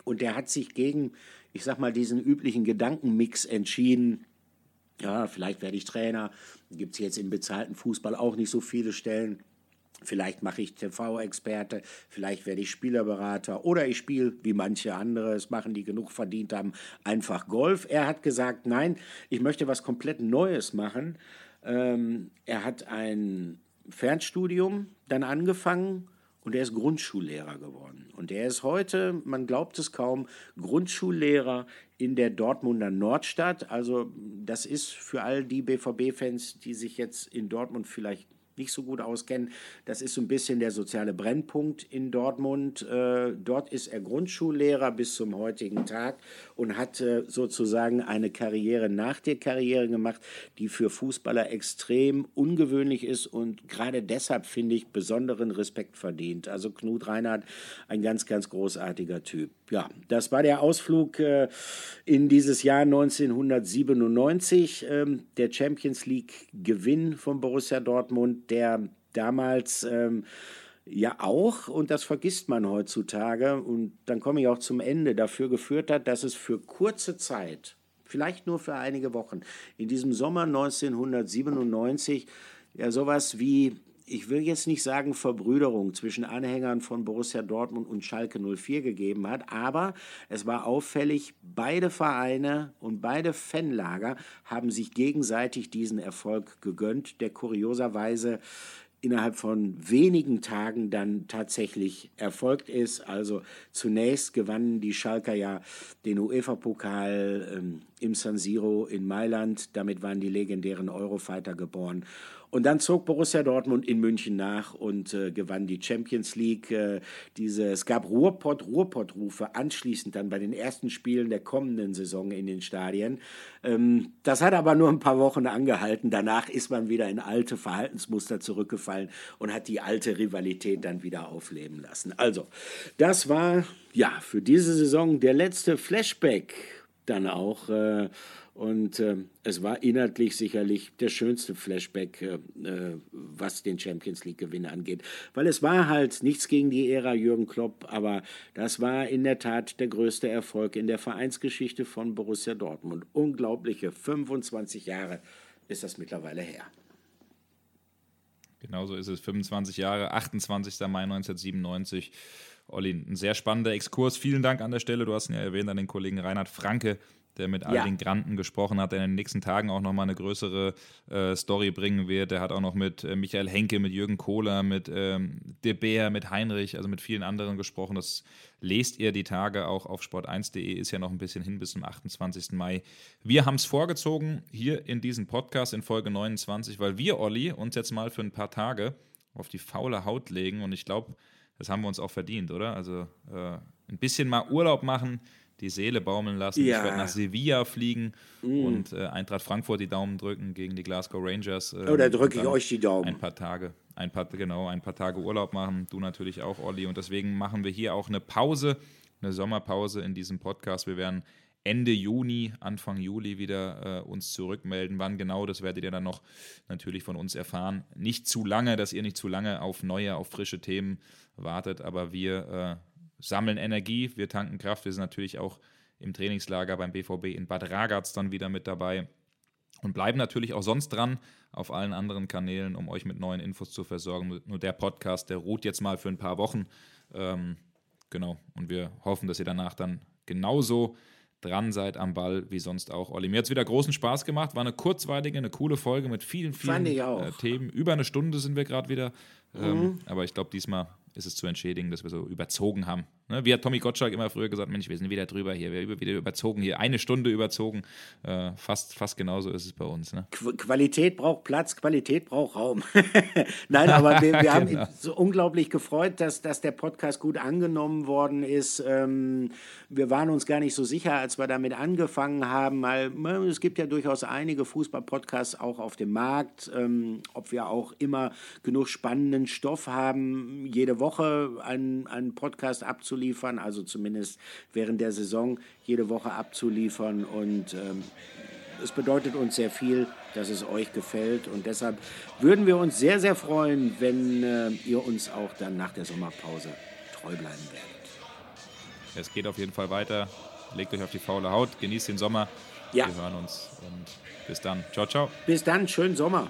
Und der hat sich gegen, ich sag mal, diesen üblichen Gedankenmix entschieden. Ja, vielleicht werde ich Trainer. Gibt es jetzt im bezahlten Fußball auch nicht so viele Stellen. Vielleicht mache ich TV-Experte, vielleicht werde ich Spielerberater oder ich spiele, wie manche andere es machen, die genug verdient haben, einfach Golf. Er hat gesagt, nein, ich möchte was komplett Neues machen. Ähm, er hat ein Fernstudium dann angefangen und er ist Grundschullehrer geworden. Und er ist heute, man glaubt es kaum, Grundschullehrer in der Dortmunder Nordstadt. Also das ist für all die BVB-Fans, die sich jetzt in Dortmund vielleicht nicht so gut auskennen. Das ist so ein bisschen der soziale Brennpunkt in Dortmund. Äh, dort ist er Grundschullehrer bis zum heutigen Tag und hat äh, sozusagen eine Karriere nach der Karriere gemacht, die für Fußballer extrem ungewöhnlich ist und gerade deshalb, finde ich, besonderen Respekt verdient. Also Knut Reinhardt, ein ganz, ganz großartiger Typ. Ja, das war der Ausflug äh, in dieses Jahr 1997. Ähm, der Champions League-Gewinn von Borussia Dortmund, der damals ähm, ja auch, und das vergisst man heutzutage, und dann komme ich auch zum Ende, dafür geführt hat, dass es für kurze Zeit, vielleicht nur für einige Wochen, in diesem Sommer 1997 ja sowas wie ich will jetzt nicht sagen Verbrüderung zwischen Anhängern von Borussia Dortmund und Schalke 04 gegeben hat, aber es war auffällig, beide Vereine und beide Fanlager haben sich gegenseitig diesen Erfolg gegönnt, der kurioserweise innerhalb von wenigen Tagen dann tatsächlich erfolgt ist. Also zunächst gewannen die Schalker ja den UEFA-Pokal ähm, im San Siro in Mailand. Damit waren die legendären Eurofighter geboren. Und dann zog Borussia Dortmund in München nach und äh, gewann die Champions League. Äh, diese, es gab Ruhrpott-Ruhrpott-Rufe anschließend dann bei den ersten Spielen der kommenden Saison in den Stadien. Ähm, das hat aber nur ein paar Wochen angehalten. Danach ist man wieder in alte Verhaltensmuster zurückgefallen und hat die alte Rivalität dann wieder aufleben lassen. Also, das war ja für diese Saison der letzte Flashback dann auch. Äh, und äh, es war inhaltlich sicherlich der schönste Flashback, äh, äh was den Champions League-Gewinn angeht. Weil es war halt nichts gegen die Ära Jürgen Klopp, aber das war in der Tat der größte Erfolg in der Vereinsgeschichte von Borussia Dortmund. Unglaubliche 25 Jahre ist das mittlerweile her. Genauso ist es. 25 Jahre, 28. Mai 1997. Olli, ein sehr spannender Exkurs. Vielen Dank an der Stelle. Du hast ihn ja erwähnt an den Kollegen Reinhard Franke, der mit all ja. den Granten gesprochen hat, der in den nächsten Tagen auch nochmal eine größere äh, Story bringen wird. Der hat auch noch mit äh, Michael Henke, mit Jürgen Kohler, mit ähm, De Beer, mit Heinrich, also mit vielen anderen gesprochen. Das lest ihr die Tage auch auf sport1.de, ist ja noch ein bisschen hin bis zum 28. Mai. Wir haben es vorgezogen hier in diesem Podcast in Folge 29, weil wir, Olli, uns jetzt mal für ein paar Tage auf die faule Haut legen und ich glaube, das haben wir uns auch verdient, oder? Also äh, ein bisschen mal Urlaub machen, die Seele baumeln lassen. Ja. Ich werde nach Sevilla fliegen mm. und äh, Eintracht Frankfurt die Daumen drücken gegen die Glasgow Rangers. Äh, oh, da drücke ich euch die Daumen. Ein paar Tage, ein paar, genau, ein paar Tage Urlaub machen. Du natürlich auch, Olli. Und deswegen machen wir hier auch eine Pause, eine Sommerpause in diesem Podcast. Wir werden Ende Juni, Anfang Juli wieder äh, uns zurückmelden. Wann genau, das werdet ihr dann noch natürlich von uns erfahren. Nicht zu lange, dass ihr nicht zu lange auf neue, auf frische Themen wartet, aber wir äh, sammeln Energie, wir tanken Kraft. Wir sind natürlich auch im Trainingslager beim BVB in Bad Ragaz dann wieder mit dabei und bleiben natürlich auch sonst dran auf allen anderen Kanälen, um euch mit neuen Infos zu versorgen. Nur der Podcast, der ruht jetzt mal für ein paar Wochen. Ähm, genau, und wir hoffen, dass ihr danach dann genauso dran seid am Ball wie sonst auch. Olli, mir hat es wieder großen Spaß gemacht. War eine kurzweilige, eine coole Folge mit vielen, vielen äh, Themen. Über eine Stunde sind wir gerade wieder. Ähm, mhm. aber ich glaube, diesmal ist es zu entschädigen, dass wir so überzogen haben. Ne? Wie hat Tommy Gottschalk immer früher gesagt, Mensch, wir sind wieder drüber hier, wir haben wieder überzogen hier, eine Stunde überzogen. Äh, fast, fast genauso ist es bei uns. Ne? Qualität braucht Platz, Qualität braucht Raum. Nein, aber wir, wir haben genau. so unglaublich gefreut, dass, dass der Podcast gut angenommen worden ist. Ähm, wir waren uns gar nicht so sicher, als wir damit angefangen haben, weil es gibt ja durchaus einige Fußball-Podcasts auch auf dem Markt, ähm, ob wir auch immer genug spannenden Stoff haben, jede Woche einen, einen Podcast abzuliefern abzuliefern, also zumindest während der Saison jede Woche abzuliefern. Und ähm, es bedeutet uns sehr viel, dass es euch gefällt. Und deshalb würden wir uns sehr, sehr freuen, wenn äh, ihr uns auch dann nach der Sommerpause treu bleiben werdet. Es geht auf jeden Fall weiter. Legt euch auf die faule Haut, genießt den Sommer. Ja. Wir hören uns und bis dann. Ciao, ciao. Bis dann, schönen Sommer.